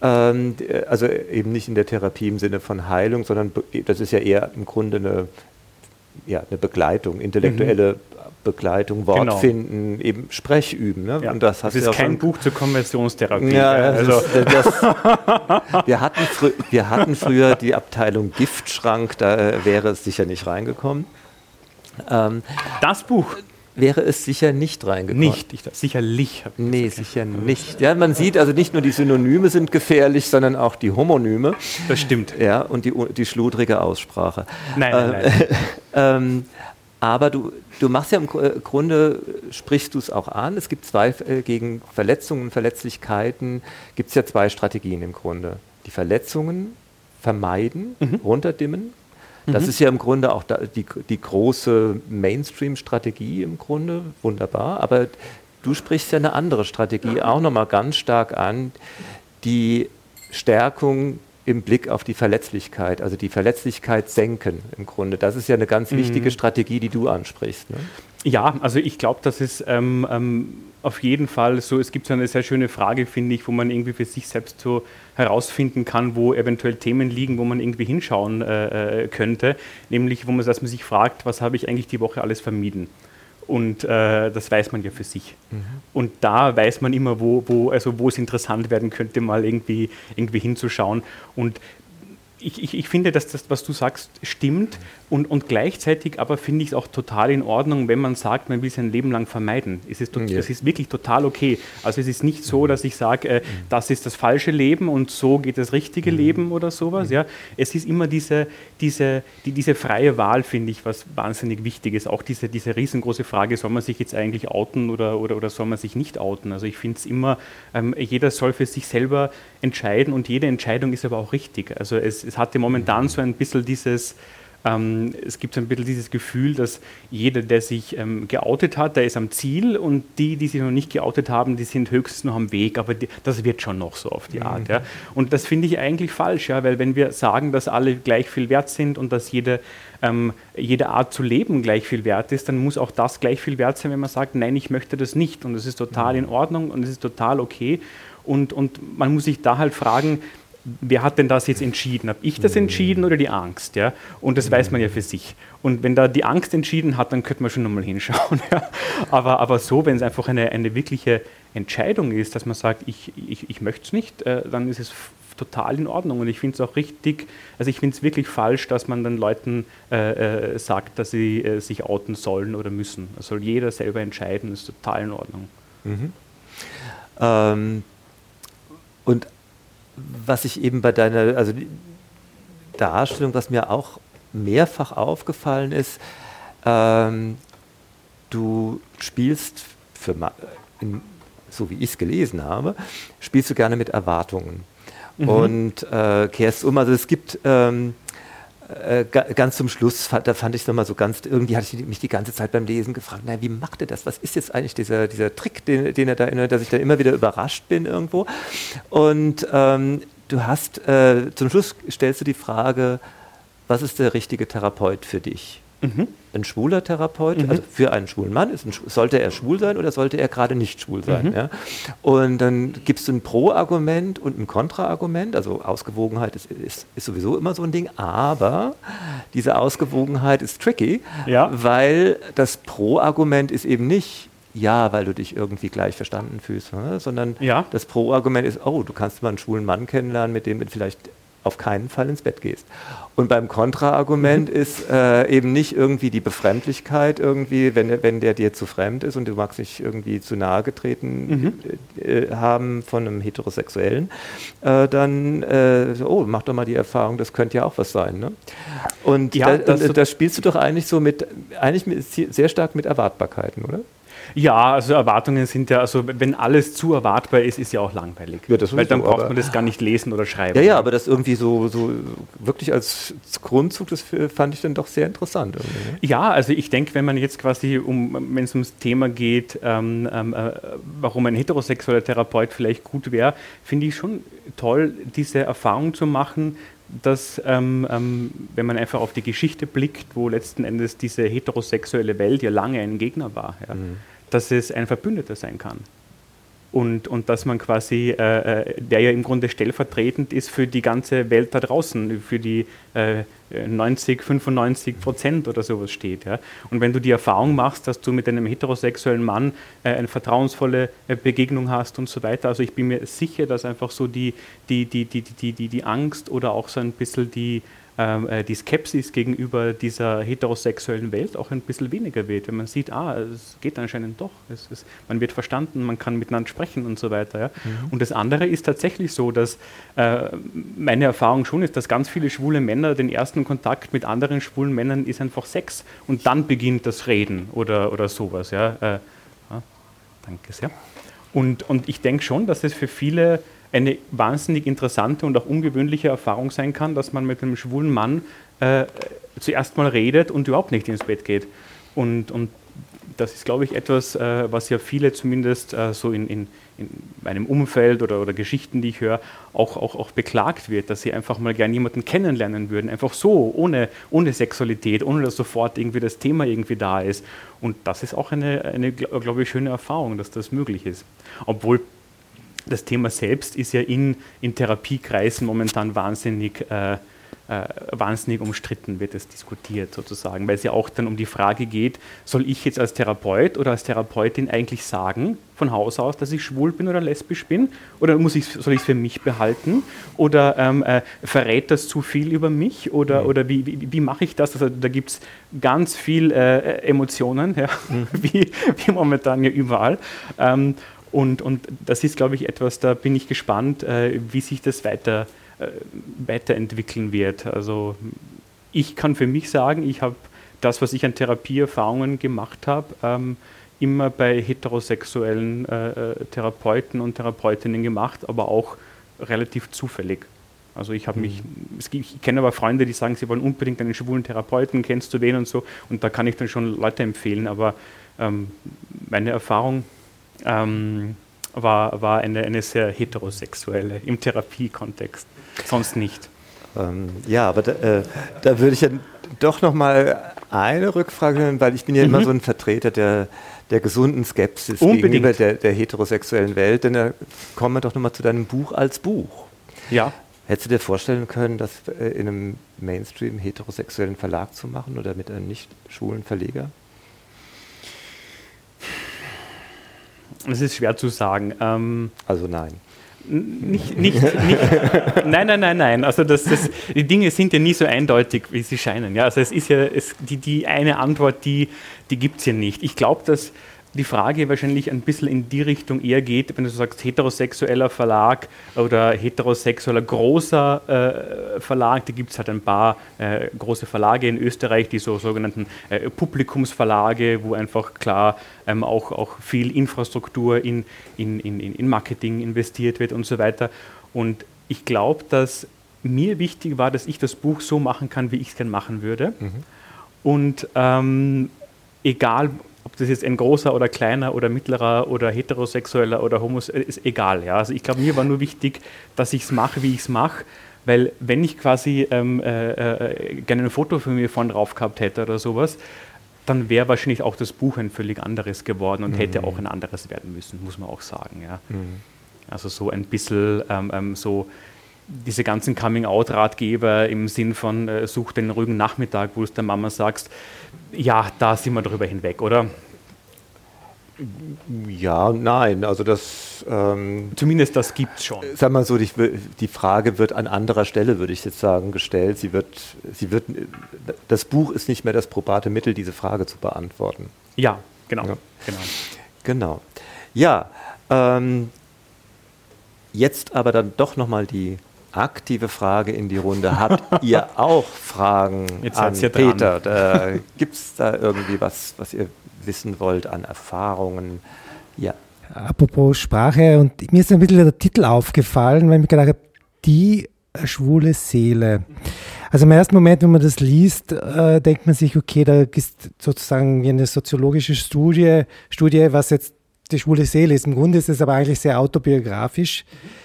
Ähm, also eben nicht in der Therapie im Sinne von Heilung, sondern das ist ja eher im Grunde eine, ja, eine Begleitung, intellektuelle mhm. Begleitung, Wort genau. finden, eben Sprechüben. Ne? Ja. Und das, das ist kein Buch zur Konversionstherapie. Ja, also. Ist, das, wir, hatten wir hatten früher die Abteilung Giftschrank, da äh, wäre es sicher nicht reingekommen. Ähm, das Buch wäre es sicher nicht reingekommen. Nicht, ich, sicherlich. Nee, sicher nicht. Ja, man sieht also nicht nur die Synonyme sind gefährlich, sondern auch die Homonyme. Das stimmt. Ja, und die, die schludrige Aussprache. Nein, nein, nein. ähm, aber du, du machst ja im äh, Grunde, sprichst du es auch an. Es gibt zwei, äh, gegen Verletzungen und Verletzlichkeiten gibt es ja zwei Strategien im Grunde. Die Verletzungen vermeiden, mhm. runterdimmen das mhm. ist ja im Grunde auch die, die große Mainstream-Strategie im Grunde, wunderbar. Aber du sprichst ja eine andere Strategie auch nochmal ganz stark an, die Stärkung im Blick auf die Verletzlichkeit, also die Verletzlichkeit senken im Grunde. Das ist ja eine ganz wichtige mhm. Strategie, die du ansprichst. Ne? Ja, also ich glaube, dass es ähm, ähm, auf jeden Fall so, es gibt so eine sehr schöne Frage, finde ich, wo man irgendwie für sich selbst so herausfinden kann, wo eventuell Themen liegen, wo man irgendwie hinschauen äh, äh könnte, nämlich wo man, dass man sich fragt, was habe ich eigentlich die Woche alles vermieden? Und äh, das weiß man ja für sich. Mhm. Und da weiß man immer, wo, wo, also wo es interessant werden könnte, mal irgendwie, irgendwie hinzuschauen. Und ich, ich, ich, finde, dass das, was du sagst, stimmt und, und gleichzeitig aber finde ich es auch total in Ordnung, wenn man sagt, man will sein Leben lang vermeiden. Es ist, ja. Das ist wirklich total okay. Also es ist nicht so, dass ich sage, äh, das ist das falsche Leben und so geht das richtige mhm. Leben oder sowas. Ja. Es ist immer diese, diese, die, diese freie Wahl, finde ich, was wahnsinnig wichtig ist. Auch diese, diese riesengroße Frage, soll man sich jetzt eigentlich outen oder, oder, oder soll man sich nicht outen? Also ich finde es immer, ähm, jeder soll für sich selber entscheiden und jede Entscheidung ist aber auch richtig. Also es, es hatte momentan so ein bisschen dieses, ähm, es gibt so ein bisschen dieses Gefühl, dass jeder, der sich ähm, geoutet hat, der ist am Ziel und die, die sich noch nicht geoutet haben, die sind höchstens noch am Weg, aber die, das wird schon noch so auf die mhm. Art. Ja. Und das finde ich eigentlich falsch, ja, weil wenn wir sagen, dass alle gleich viel wert sind und dass jede, ähm, jede Art zu leben gleich viel wert ist, dann muss auch das gleich viel wert sein, wenn man sagt, nein, ich möchte das nicht und das ist total mhm. in Ordnung und es ist total okay. Und, und man muss sich da halt fragen, wer hat denn das jetzt entschieden? Habe ich das entschieden oder die Angst? Ja? Und das weiß man ja für sich. Und wenn da die Angst entschieden hat, dann könnte man schon nochmal hinschauen. Ja? Aber, aber so, wenn es einfach eine, eine wirkliche Entscheidung ist, dass man sagt, ich, ich, ich möchte es nicht, äh, dann ist es total in Ordnung. Und ich finde es auch richtig, also ich finde es wirklich falsch, dass man dann Leuten äh, äh, sagt, dass sie äh, sich outen sollen oder müssen. Das soll jeder selber entscheiden, das ist total in Ordnung. Mhm. Ähm, und was ich eben bei deiner also Darstellung, was mir auch mehrfach aufgefallen ist, ähm, du spielst, für, so wie ich es gelesen habe, spielst du gerne mit Erwartungen mhm. und äh, kehrst um. Also es gibt ähm, äh, ganz zum Schluss, da fand ich es nochmal so ganz, irgendwie hatte ich mich die ganze Zeit beim Lesen gefragt, naja, wie macht er das? Was ist jetzt eigentlich dieser, dieser Trick, den, den er da erinnert, dass ich da immer wieder überrascht bin irgendwo? Und ähm, du hast, äh, zum Schluss stellst du die Frage, was ist der richtige Therapeut für dich? Mhm. Ein schwuler Therapeut, mhm. also für einen schwulen Mann, ein, sollte er schwul sein oder sollte er gerade nicht schwul sein? Mhm. Ja? Und dann gibst du ein Pro-Argument und ein Kontra-Argument. Also Ausgewogenheit ist, ist, ist, sowieso immer so ein Ding, aber diese Ausgewogenheit ist tricky, ja. weil das Pro-Argument ist eben nicht, ja, weil du dich irgendwie gleich verstanden fühlst, ne? sondern ja. das Pro-Argument ist, oh, du kannst mal einen schwulen Mann kennenlernen, mit dem du vielleicht auf keinen Fall ins Bett gehst. Und beim Kontraargument mhm. ist äh, eben nicht irgendwie die Befremdlichkeit irgendwie, wenn, wenn der dir zu fremd ist und du magst nicht irgendwie zu nahe getreten mhm. äh, haben von einem Heterosexuellen, äh, dann, äh, oh, mach doch mal die Erfahrung, das könnte ja auch was sein. Ne? Und ja, da, das, das spielst du doch eigentlich so mit, eigentlich sehr stark mit Erwartbarkeiten, oder? Ja, also Erwartungen sind ja, also wenn alles zu erwartbar ist, ist ja auch langweilig. Ja, Weil dann so, braucht man das gar nicht lesen oder schreiben. Ja, ja, aber das irgendwie so, so wirklich als Grundzug, das fand ich dann doch sehr interessant. Ne? Ja, also ich denke, wenn man jetzt quasi, um, wenn es ums Thema geht, ähm, ähm, äh, warum ein heterosexueller Therapeut vielleicht gut wäre, finde ich schon toll, diese Erfahrung zu machen, dass, ähm, ähm, wenn man einfach auf die Geschichte blickt, wo letzten Endes diese heterosexuelle Welt ja lange ein Gegner war. Ja. Mhm dass es ein Verbündeter sein kann. und, und dass man quasi, äh, äh der ja im Grunde stellvertretend ist für die ganze Welt da draußen, für die äh, 90, 95 Prozent oder sowas steht. Ja? Und wenn du die Erfahrung machst, dass du mit einem heterosexuellen Mann äh, eine vertrauensvolle äh, Begegnung hast und so weiter, also ich bin mir sicher, dass einfach so die, die, die, die, die, die, die Angst oder auch so ein bisschen die, äh, die Skepsis gegenüber dieser heterosexuellen Welt auch ein bisschen weniger wird, wenn man sieht, ah, es geht anscheinend doch, es ist, man wird verstanden, man kann miteinander sprechen und so weiter. Ja. Mhm. Und das andere ist tatsächlich so, dass äh, meine Erfahrung schon ist, dass ganz viele schwule Männer den ersten Kontakt mit anderen schwulen Männern ist einfach Sex und dann beginnt das Reden oder, oder sowas. Ja. Äh, ja danke sehr. Und, und ich denke schon, dass es für viele eine wahnsinnig interessante und auch ungewöhnliche Erfahrung sein kann, dass man mit einem schwulen Mann äh, zuerst mal redet und überhaupt nicht ins Bett geht. Und, und das ist, glaube ich, etwas, äh, was ja viele zumindest äh, so in, in, in, meinem Umfeld oder, oder Geschichten, die ich höre, auch, auch, auch beklagt wird, dass sie einfach mal gerne jemanden kennenlernen würden, einfach so, ohne, ohne Sexualität, ohne dass sofort irgendwie das Thema irgendwie da ist. Und das ist auch eine, eine glaube ich, schöne Erfahrung, dass das möglich ist. Obwohl das Thema selbst ist ja in, in Therapiekreisen momentan wahnsinnig, äh, äh, wahnsinnig umstritten, wird es diskutiert sozusagen, weil es ja auch dann um die Frage geht, soll ich jetzt als Therapeut oder als Therapeutin eigentlich sagen, von Haus aus, dass ich schwul bin oder lesbisch bin? Oder muss ich, soll ich es für mich behalten? Oder ähm, äh, verrät das zu viel über mich? Oder, mhm. oder wie, wie, wie mache ich das? Also da gibt es ganz viel äh, Emotionen, ja, mhm. wie, wie momentan ja überall. Ähm, und, und das ist, glaube ich, etwas, da bin ich gespannt, äh, wie sich das weiter, äh, weiterentwickeln wird. Also ich kann für mich sagen, ich habe das, was ich an Therapieerfahrungen gemacht habe, ähm, immer bei heterosexuellen äh, äh Therapeuten und Therapeutinnen gemacht, aber auch relativ zufällig. Also ich habe mhm. mich, ich kenne aber Freunde, die sagen, sie wollen unbedingt einen schwulen Therapeuten, kennst du den und so, und da kann ich dann schon Leute empfehlen, aber ähm, meine Erfahrung ähm, war, war eine, eine sehr heterosexuelle im Therapiekontext, sonst nicht. Ähm, ja, aber da, äh, da würde ich ja doch noch mal eine Rückfrage stellen, weil ich bin ja mhm. immer so ein Vertreter der, der gesunden Skepsis Unbedingt. gegenüber der, der heterosexuellen Welt. Denn da kommen wir doch noch mal zu deinem Buch als Buch. Ja. Hättest du dir vorstellen können, das äh, in einem Mainstream heterosexuellen Verlag zu machen oder mit einem nicht schwulen Verleger? Das ist schwer zu sagen. Ähm, also nein. Nicht, nicht, nicht, nein, nein, nein, nein. Also das, das, die Dinge sind ja nie so eindeutig, wie sie scheinen. Ja, also es ist ja es, die, die eine Antwort, die, die gibt es ja nicht. Ich glaube, dass die Frage wahrscheinlich ein bisschen in die Richtung eher geht, wenn du sagst heterosexueller Verlag oder heterosexueller großer äh, Verlag, da gibt es halt ein paar äh, große Verlage in Österreich, die so sogenannten äh, Publikumsverlage, wo einfach klar ähm, auch, auch viel Infrastruktur in, in, in, in Marketing investiert wird und so weiter. Und ich glaube, dass mir wichtig war, dass ich das Buch so machen kann, wie ich es gerne machen würde. Mhm. Und ähm, egal, ob das jetzt ein großer oder kleiner oder mittlerer oder heterosexueller oder homosexueller ist egal. Ja? Also ich glaube, mir war nur wichtig, dass ich es mache, wie ich es mache. Weil wenn ich quasi ähm, äh, äh, gerne ein Foto von mir vorne drauf gehabt hätte oder sowas, dann wäre wahrscheinlich auch das Buch ein völlig anderes geworden und mhm. hätte auch ein anderes werden müssen, muss man auch sagen. Ja. Mhm. Also so ein bisschen ähm, ähm, so diese ganzen Coming-out-Ratgeber im Sinn von äh, such den ruhigen Nachmittag, wo du es der Mama sagst, ja, da sind wir drüber hinweg, oder? Ja, nein, also das. Ähm, Zumindest das gibt es schon. Sag mal so, die, die, Frage wird an anderer Stelle, würde ich jetzt sagen, gestellt. Sie wird, sie wird, das Buch ist nicht mehr das probate Mittel, diese Frage zu beantworten. Ja, genau. Ja. Genau. genau. Ja, ähm, jetzt aber dann doch nochmal die aktive Frage in die Runde. Habt ihr auch Fragen Jetzt an Peter? Gibt es da irgendwie was, was ihr wissen wollt an Erfahrungen? Ja. Apropos Sprache, und mir ist ein bisschen der Titel aufgefallen, weil ich mir gedacht habe, die schwule Seele. Also im ersten Moment, wenn man das liest, äh, denkt man sich, okay, da ist sozusagen eine soziologische Studie, Studie, was jetzt die schwule Seele ist. Im Grunde ist es aber eigentlich sehr autobiografisch. Mhm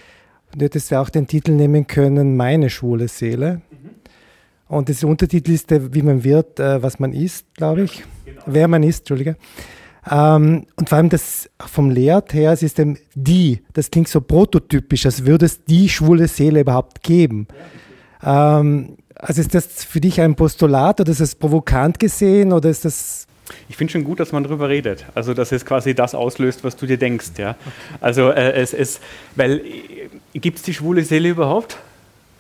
Du hättest ja auch den Titel nehmen können, Meine schwule Seele. Mhm. Und das Untertitel ist, wie man wird, äh, was man ist, glaube ich. Genau. Wer man ist, Entschuldige. Ähm, und vor allem das vom Lehrt her, es ist dem die, das klingt so prototypisch, als würde es die schwule Seele überhaupt geben. Ähm, also ist das für dich ein Postulat oder ist das provokant gesehen oder ist das ich finde schon gut, dass man darüber redet. Also, dass es quasi das auslöst, was du dir denkst. Ja? Also, äh, es, es, weil äh, gibt es die schwule Seele überhaupt?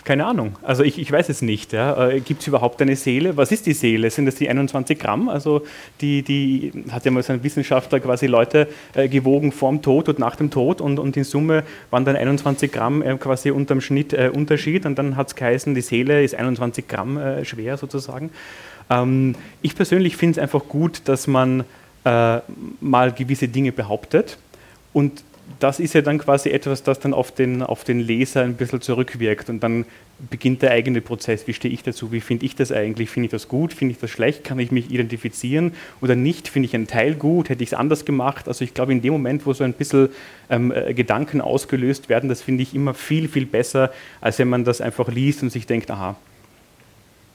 Keine Ahnung. Also ich, ich weiß es nicht. Ja. Äh, Gibt es überhaupt eine Seele? Was ist die Seele? Sind das die 21 Gramm? Also die, die hat ja mal so ein Wissenschaftler quasi Leute äh, gewogen vorm Tod und nach dem Tod und, und in Summe waren dann 21 Gramm äh, quasi unterm Schnitt äh, Unterschied und dann hat es geheißen, die Seele ist 21 Gramm schwer sozusagen. Ähm, ich persönlich finde es einfach gut, dass man äh, mal gewisse Dinge behauptet und das ist ja dann quasi etwas, das dann auf den, auf den Leser ein bisschen zurückwirkt und dann beginnt der eigene Prozess. Wie stehe ich dazu? Wie finde ich das eigentlich? Finde ich das gut? Finde ich das schlecht? Kann ich mich identifizieren oder nicht? Finde ich einen Teil gut? Hätte ich es anders gemacht? Also ich glaube, in dem Moment, wo so ein bisschen ähm, äh, Gedanken ausgelöst werden, das finde ich immer viel, viel besser, als wenn man das einfach liest und sich denkt, aha,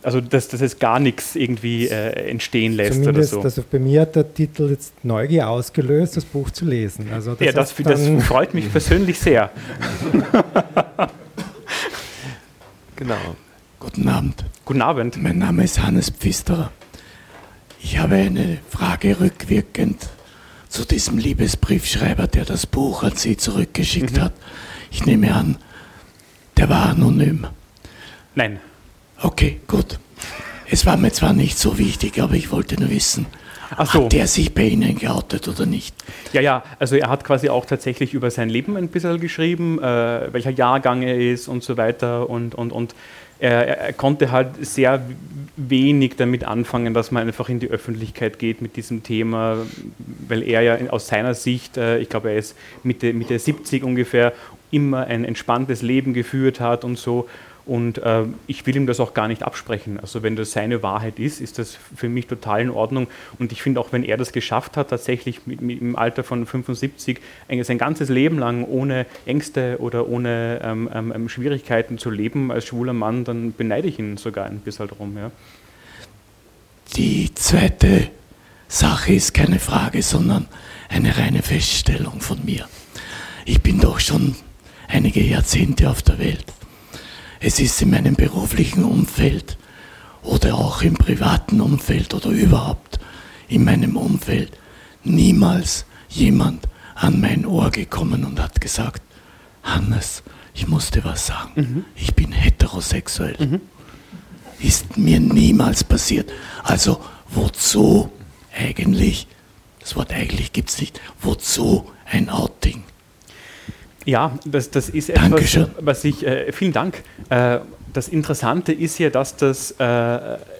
also dass, dass es gar nichts irgendwie äh, entstehen lässt Zumindest, oder so. Also bei mir hat der Titel jetzt Neugier ausgelöst, das Buch zu lesen. Also das ja, das, das freut mich persönlich sehr. genau. Guten Abend. Guten Abend. Mein Name ist Hannes Pfisterer. Ich habe eine Frage rückwirkend zu diesem Liebesbriefschreiber, der das Buch an Sie zurückgeschickt mhm. hat. Ich nehme an, der war anonym. Nein. Okay, gut. Es war mir zwar nicht so wichtig, aber ich wollte nur wissen, so. hat der sich bei Ihnen geoutet oder nicht? Ja, ja, also er hat quasi auch tatsächlich über sein Leben ein bisschen geschrieben, äh, welcher Jahrgang er ist und so weiter und, und, und er, er, konnte halt sehr wenig damit anfangen, dass man einfach in die Öffentlichkeit geht mit diesem Thema, weil er ja aus seiner Sicht, äh, ich glaube, er ist Mitte, Mitte 70 ungefähr, immer ein entspanntes Leben geführt hat und so. Und äh, ich will ihm das auch gar nicht absprechen. Also wenn das seine Wahrheit ist, ist das für mich total in Ordnung. Und ich finde auch, wenn er das geschafft hat, tatsächlich mit, mit im Alter von 75 sein ganzes Leben lang ohne Ängste oder ohne ähm, ähm, ähm, Schwierigkeiten zu leben als schwuler Mann, dann beneide ich ihn sogar ein bisschen drum. Ja. Die zweite Sache ist keine Frage, sondern eine reine Feststellung von mir. Ich bin doch schon einige Jahrzehnte auf der Welt es ist in meinem beruflichen Umfeld oder auch im privaten Umfeld oder überhaupt in meinem Umfeld niemals jemand an mein Ohr gekommen und hat gesagt, Hannes, ich musste was sagen. Mhm. Ich bin heterosexuell. Mhm. Ist mir niemals passiert. Also wozu eigentlich, das Wort eigentlich gibt es nicht, wozu ein Outing? Ja, das, das ist etwas, Dankeschön. was ich, äh, vielen Dank. Äh, das Interessante ist ja, dass das, äh,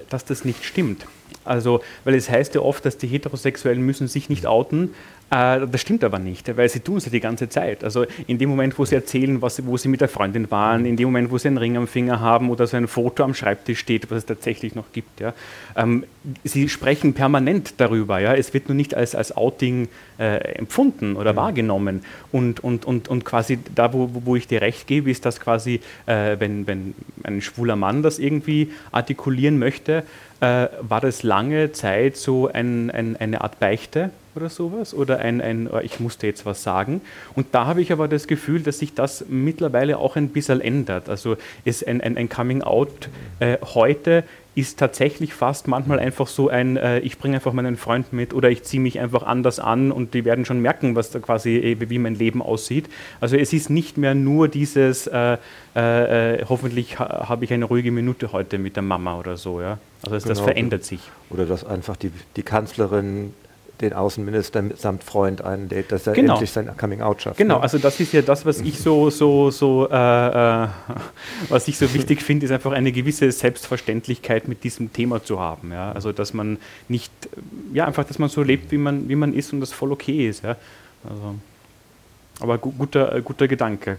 dass das nicht stimmt. Also, weil es heißt ja oft, dass die Heterosexuellen müssen sich nicht outen, das stimmt aber nicht, weil sie tun es ja die ganze Zeit. Also in dem Moment, wo sie erzählen, was, wo sie mit der Freundin waren, in dem Moment, wo sie einen Ring am Finger haben oder so ein Foto am Schreibtisch steht, was es tatsächlich noch gibt. Ja. Ähm, sie sprechen permanent darüber. Ja. Es wird nur nicht als, als Outing äh, empfunden oder mhm. wahrgenommen. Und, und, und, und quasi da, wo, wo ich dir recht gebe, ist, dass quasi, äh, wenn, wenn ein schwuler Mann das irgendwie artikulieren möchte, äh, war das lange Zeit so ein, ein, eine Art Beichte oder sowas oder ein, ein, oh, ich musste jetzt was sagen. Und da habe ich aber das Gefühl, dass sich das mittlerweile auch ein bisschen ändert. Also ist ein, ein, ein Coming Out äh, heute ist tatsächlich fast manchmal einfach so ein, äh, ich bringe einfach meinen Freund mit oder ich ziehe mich einfach anders an und die werden schon merken, was da quasi, äh, wie mein Leben aussieht. Also es ist nicht mehr nur dieses, äh, äh, äh hoffentlich ha habe ich eine ruhige Minute heute mit der Mama oder so. Ja? Also das, genau. das verändert sich. Oder dass einfach die, die Kanzlerin den Außenminister samt Freund einlädt, dass er genau. endlich sein Coming-out schafft. Genau, ne? also das ist ja das, was ich so, so, so, äh, äh, was ich so wichtig finde, ist einfach eine gewisse Selbstverständlichkeit mit diesem Thema zu haben. Ja? Also dass man nicht, ja einfach, dass man so lebt, wie man, wie man ist und das voll okay ist. Ja? Also, aber gu guter, guter Gedanke.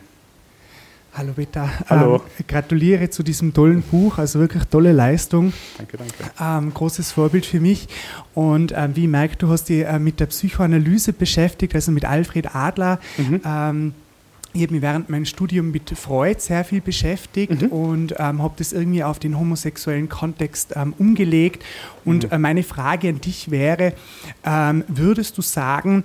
Hallo Beta. Hallo. Ähm, gratuliere zu diesem tollen Buch, also wirklich tolle Leistung. Danke, danke. Ähm, großes Vorbild für mich. Und ähm, wie merkt, du hast dich äh, mit der Psychoanalyse beschäftigt, also mit Alfred Adler. Mhm. Ähm, ich habe mich während meinem Studium mit Freud sehr viel beschäftigt Mhm. und ähm, habe das irgendwie auf den homosexuellen Kontext ähm, umgelegt. Und Mhm. äh, meine Frage an dich wäre, würdest du sagen,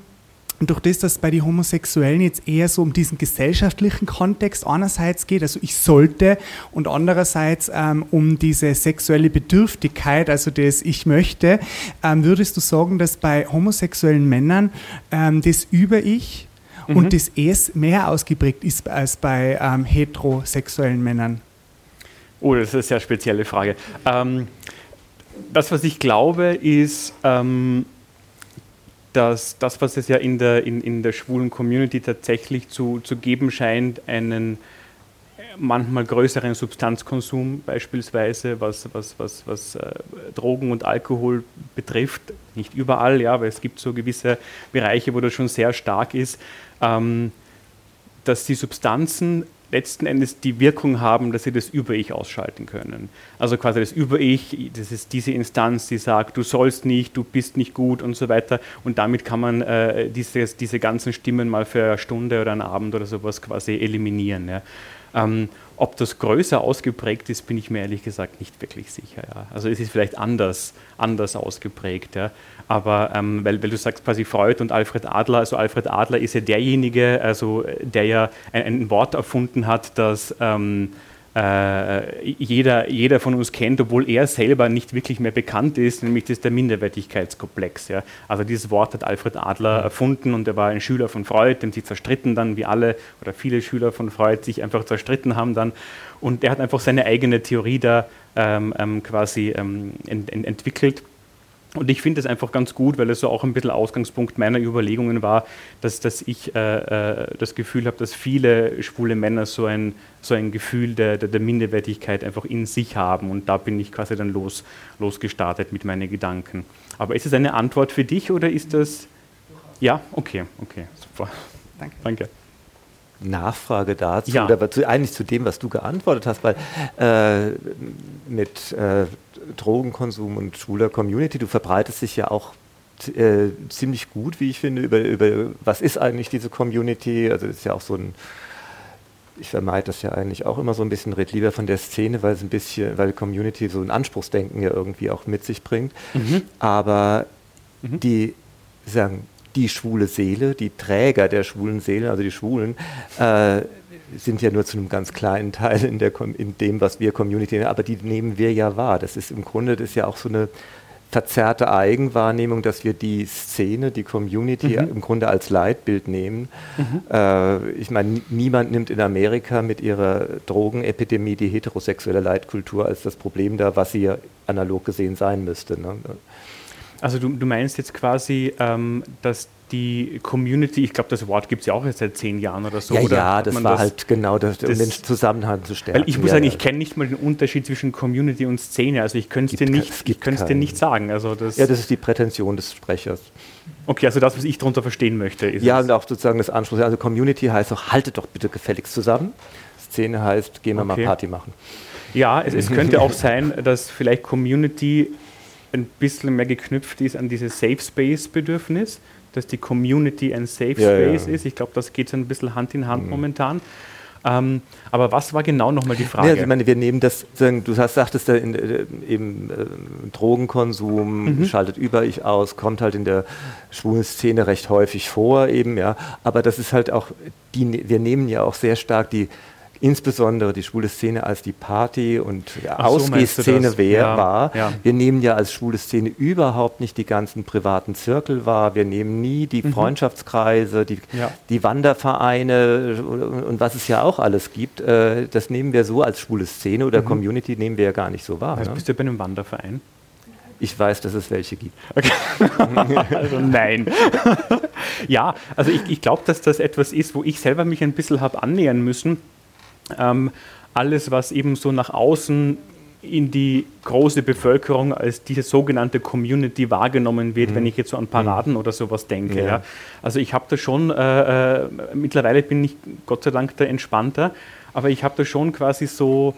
durch das, dass es bei den Homosexuellen jetzt eher so um diesen gesellschaftlichen Kontext einerseits geht, also ich sollte, und andererseits ähm, um diese sexuelle Bedürftigkeit, also das ich möchte, ähm, würdest du sagen, dass bei homosexuellen Männern ähm, das Über-Ich Mhm. und das Es mehr ausgeprägt ist als bei ähm, heterosexuellen Männern? Oh, das ist eine sehr spezielle Frage. Ähm, das, was ich glaube, ist, ähm, dass das, was es ja in der, in, in der schwulen Community tatsächlich zu, zu geben scheint, einen äh, manchmal größeren Substanzkonsum beispielsweise, was, was, was, was äh, Drogen und Alkohol betrifft. Nicht überall, ja, aber es gibt so gewisse Bereiche, wo das schon sehr stark ist. Ähm, dass die Substanzen letzten Endes die Wirkung haben, dass sie das Über-Ich ausschalten können. Also quasi das Über-Ich, das ist diese Instanz, die sagt, du sollst nicht, du bist nicht gut und so weiter. Und damit kann man äh, dieses, diese ganzen Stimmen mal für eine Stunde oder einen Abend oder sowas quasi eliminieren. Ja. Ähm, ob das größer ausgeprägt ist, bin ich mir ehrlich gesagt nicht wirklich sicher. Ja. Also es ist vielleicht anders, anders ausgeprägt. Ja. Aber ähm, weil, weil du sagst quasi Freud und Alfred Adler, also Alfred Adler ist ja derjenige, also der ja ein, ein Wort erfunden hat, das ähm, äh, jeder, jeder von uns kennt, obwohl er selber nicht wirklich mehr bekannt ist, nämlich das der Minderwertigkeitskomplex. Ja. Also dieses Wort hat Alfred Adler erfunden und er war ein Schüler von Freud, dem sie zerstritten dann, wie alle oder viele Schüler von Freud sich einfach zerstritten haben dann. Und er hat einfach seine eigene Theorie da ähm, ähm, quasi ähm, ent, ent, entwickelt. Und ich finde es einfach ganz gut, weil es so auch ein bisschen Ausgangspunkt meiner Überlegungen war, dass, dass ich äh, äh, das Gefühl habe, dass viele schwule Männer so ein, so ein Gefühl der, der, der Minderwertigkeit einfach in sich haben. Und da bin ich quasi dann los, losgestartet mit meinen Gedanken. Aber ist es eine Antwort für dich oder ist das. Ja, okay, okay, super. Danke. Danke. Nachfrage dazu, Ja. oder zu, eigentlich zu dem, was du geantwortet hast, weil äh, mit äh, Drogenkonsum und schwuler Community, du verbreitest dich ja auch äh, ziemlich gut, wie ich finde, über, über was ist eigentlich diese Community, also das ist ja auch so ein ich vermeide das ja eigentlich auch immer so ein bisschen, red lieber von der Szene, weil es ein bisschen, weil Community so ein Anspruchsdenken ja irgendwie auch mit sich bringt. Aber die sagen, die schwule Seele, die Träger der schwulen Seele, also die Schwulen, äh, sind ja nur zu einem ganz kleinen Teil in, der, in dem, was wir Community nennen, aber die nehmen wir ja wahr. Das ist im Grunde das ist ja auch so eine verzerrte Eigenwahrnehmung, dass wir die Szene, die Community im Grunde als Leitbild nehmen. Äh, ich meine, nie- niemand nimmt in Amerika mit ihrer Drogenepidemie die heterosexuelle Leitkultur als das Problem da, was sie ja analog gesehen sein müsste. Ne? Also du, du meinst jetzt quasi, ähm, dass die Community, ich glaube, das Wort gibt es ja auch erst seit zehn Jahren oder so. ja, oder ja, das man war halt genau das, um das- den Zusammenhang zu stärken. Weil ich muss ja, sagen, ja. ich kenne nicht mal den Unterschied zwischen Community und Szene. Also ich könnte es dir nicht, ich dir sagen. Also das, Ja, das ist die Prätension des Sprechers. okay, also das, was ich darunter verstehen möchte, ist Ja, und auch sozusagen das Anspruch. Also Community heißt auch, haltet doch bitte gefälligst zusammen. Szene heißt, gehen wir Okay. mal Party machen. Ja, es, es könnte auch sein, dass vielleicht Community ein bisschen mehr geknüpft ist an dieses Safe Space-Bedürfnis, dass die Community ein Safe Ja, ja. Space ist. Ich glaube, das geht so ein bisschen Hand in Hand momentan. Ähm, aber was war genau nochmal die Frage? Ja, also ich meine, wir nehmen das, du hast, sagtest da in, äh, eben äh, Drogenkonsum, Mhm. schaltet über ich aus, kommt halt in der schwulen Szene recht häufig vor eben, ja. Aber das ist halt auch, die, wir nehmen ja auch sehr stark die, insbesondere die schwule Szene als die Party- und Ach so, Ausgehszene wer Ja, war. ja. Wir nehmen ja als schwule Szene überhaupt nicht die ganzen privaten Zirkel wahr. Wir nehmen nie die Freundschaftskreise, die, Mhm. Ja. die Wandervereine und, und was es ja auch alles gibt. Äh, das nehmen wir so als schwule Szene oder Community nehmen wir ja gar nicht so wahr. Mhm. also Ne? bist du bei einem Wanderverein? Ich weiß, dass es welche gibt. Also nein. ja, also ich, ich glaube, dass das etwas ist, wo ich selber mich ein bisschen habe annähern müssen. Ähm, alles, was eben so nach außen in die große Bevölkerung als diese sogenannte Community wahrgenommen wird, wenn ich jetzt so an Paraden oder sowas denke. Ja. Ja. Also ich habe da schon, äh, äh, mittlerweile bin ich Gott sei Dank da entspannter, aber ich habe da schon quasi so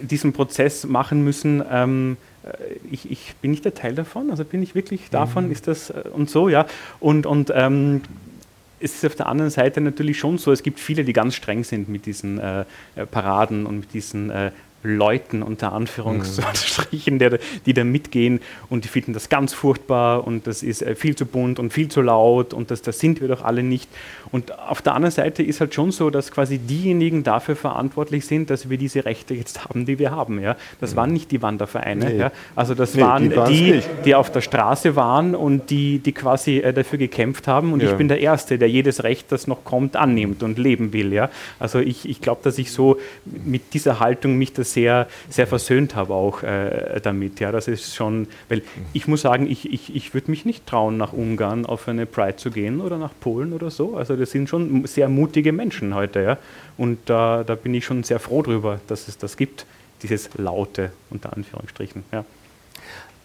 diesen Prozess machen müssen, ähm, äh, ich, ich bin nicht der Teil davon, also bin ich wirklich davon, ist das äh, und so, ja. Und, und ähm, es ist auf der anderen Seite natürlich schon so, es gibt viele, die ganz streng sind mit diesen äh, Paraden und mit diesen äh, Leuten unter Anführungsstrichen, mhm. die da mitgehen und die finden das ganz furchtbar und das ist äh, viel zu bunt und viel zu laut und das, das sind wir doch alle nicht. Und auf der anderen Seite ist halt schon so, dass quasi diejenigen dafür verantwortlich sind, dass wir diese Rechte jetzt haben, die wir haben. Ja? Das mhm. waren nicht die Wandervereine. Nee. Ja? Also das nee, waren die, die, die, auf der Straße waren und die, die quasi äh, dafür gekämpft haben. Und ja. ich bin der Erste, der jedes Recht, das noch kommt, annimmt und leben will. Ja? Also ich, ich glaube, dass ich so mit dieser Haltung mich das sehr, sehr versöhnt habe auch äh, damit. Ja, das ist schon, weil ich muss sagen, ich, ich, ich würde mich nicht trauen, nach Ungarn auf eine Pride zu gehen oder nach Polen oder so. Also das sind schon sehr mutige Menschen heute. Ja. Und da, da bin ich schon sehr froh drüber, dass es das gibt, dieses Laute unter Anführungsstrichen. Ja.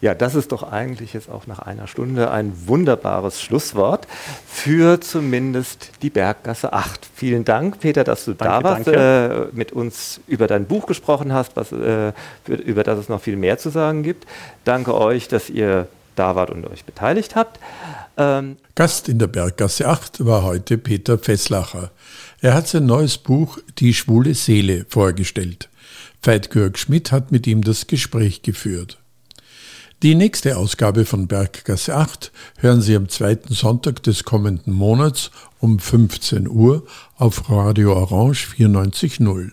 Ja, das ist doch eigentlich jetzt auch nach einer Stunde ein wunderbares Schlusswort für zumindest die Berggasse 8. Vielen Dank, Peter, dass du danke, da warst, äh, mit uns über dein Buch gesprochen hast, was, äh, für, über das es noch viel mehr zu sagen gibt. Danke euch, dass ihr da wart und euch beteiligt habt. Ähm Gast in der Berggasse 8 war heute Peter Fesslacher. Er hat sein neues Buch Die schwule Seele vorgestellt. Veit Georg Schmidt hat mit ihm das Gespräch geführt. Die nächste Ausgabe von Berggasse 8 hören Sie am zweiten Sonntag des kommenden Monats um 15 Uhr auf Radio Orange 94.0.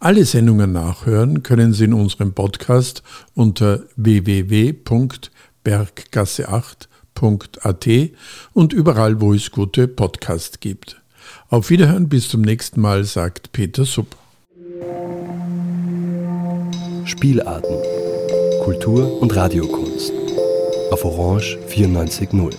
Alle Sendungen nachhören können Sie in unserem Podcast unter www.berggasse8.at und überall, wo es gute Podcasts gibt. Auf Wiederhören bis zum nächsten Mal, sagt Peter Supp. Spielarten Kultur und Radiokunst. Auf Orange 94.0.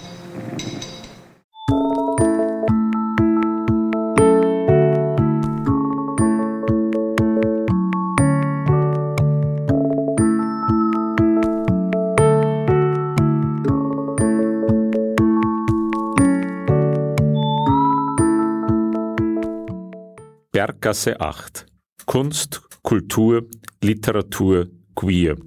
Berggasse 8. Kunst, Kultur, Literatur, Queer.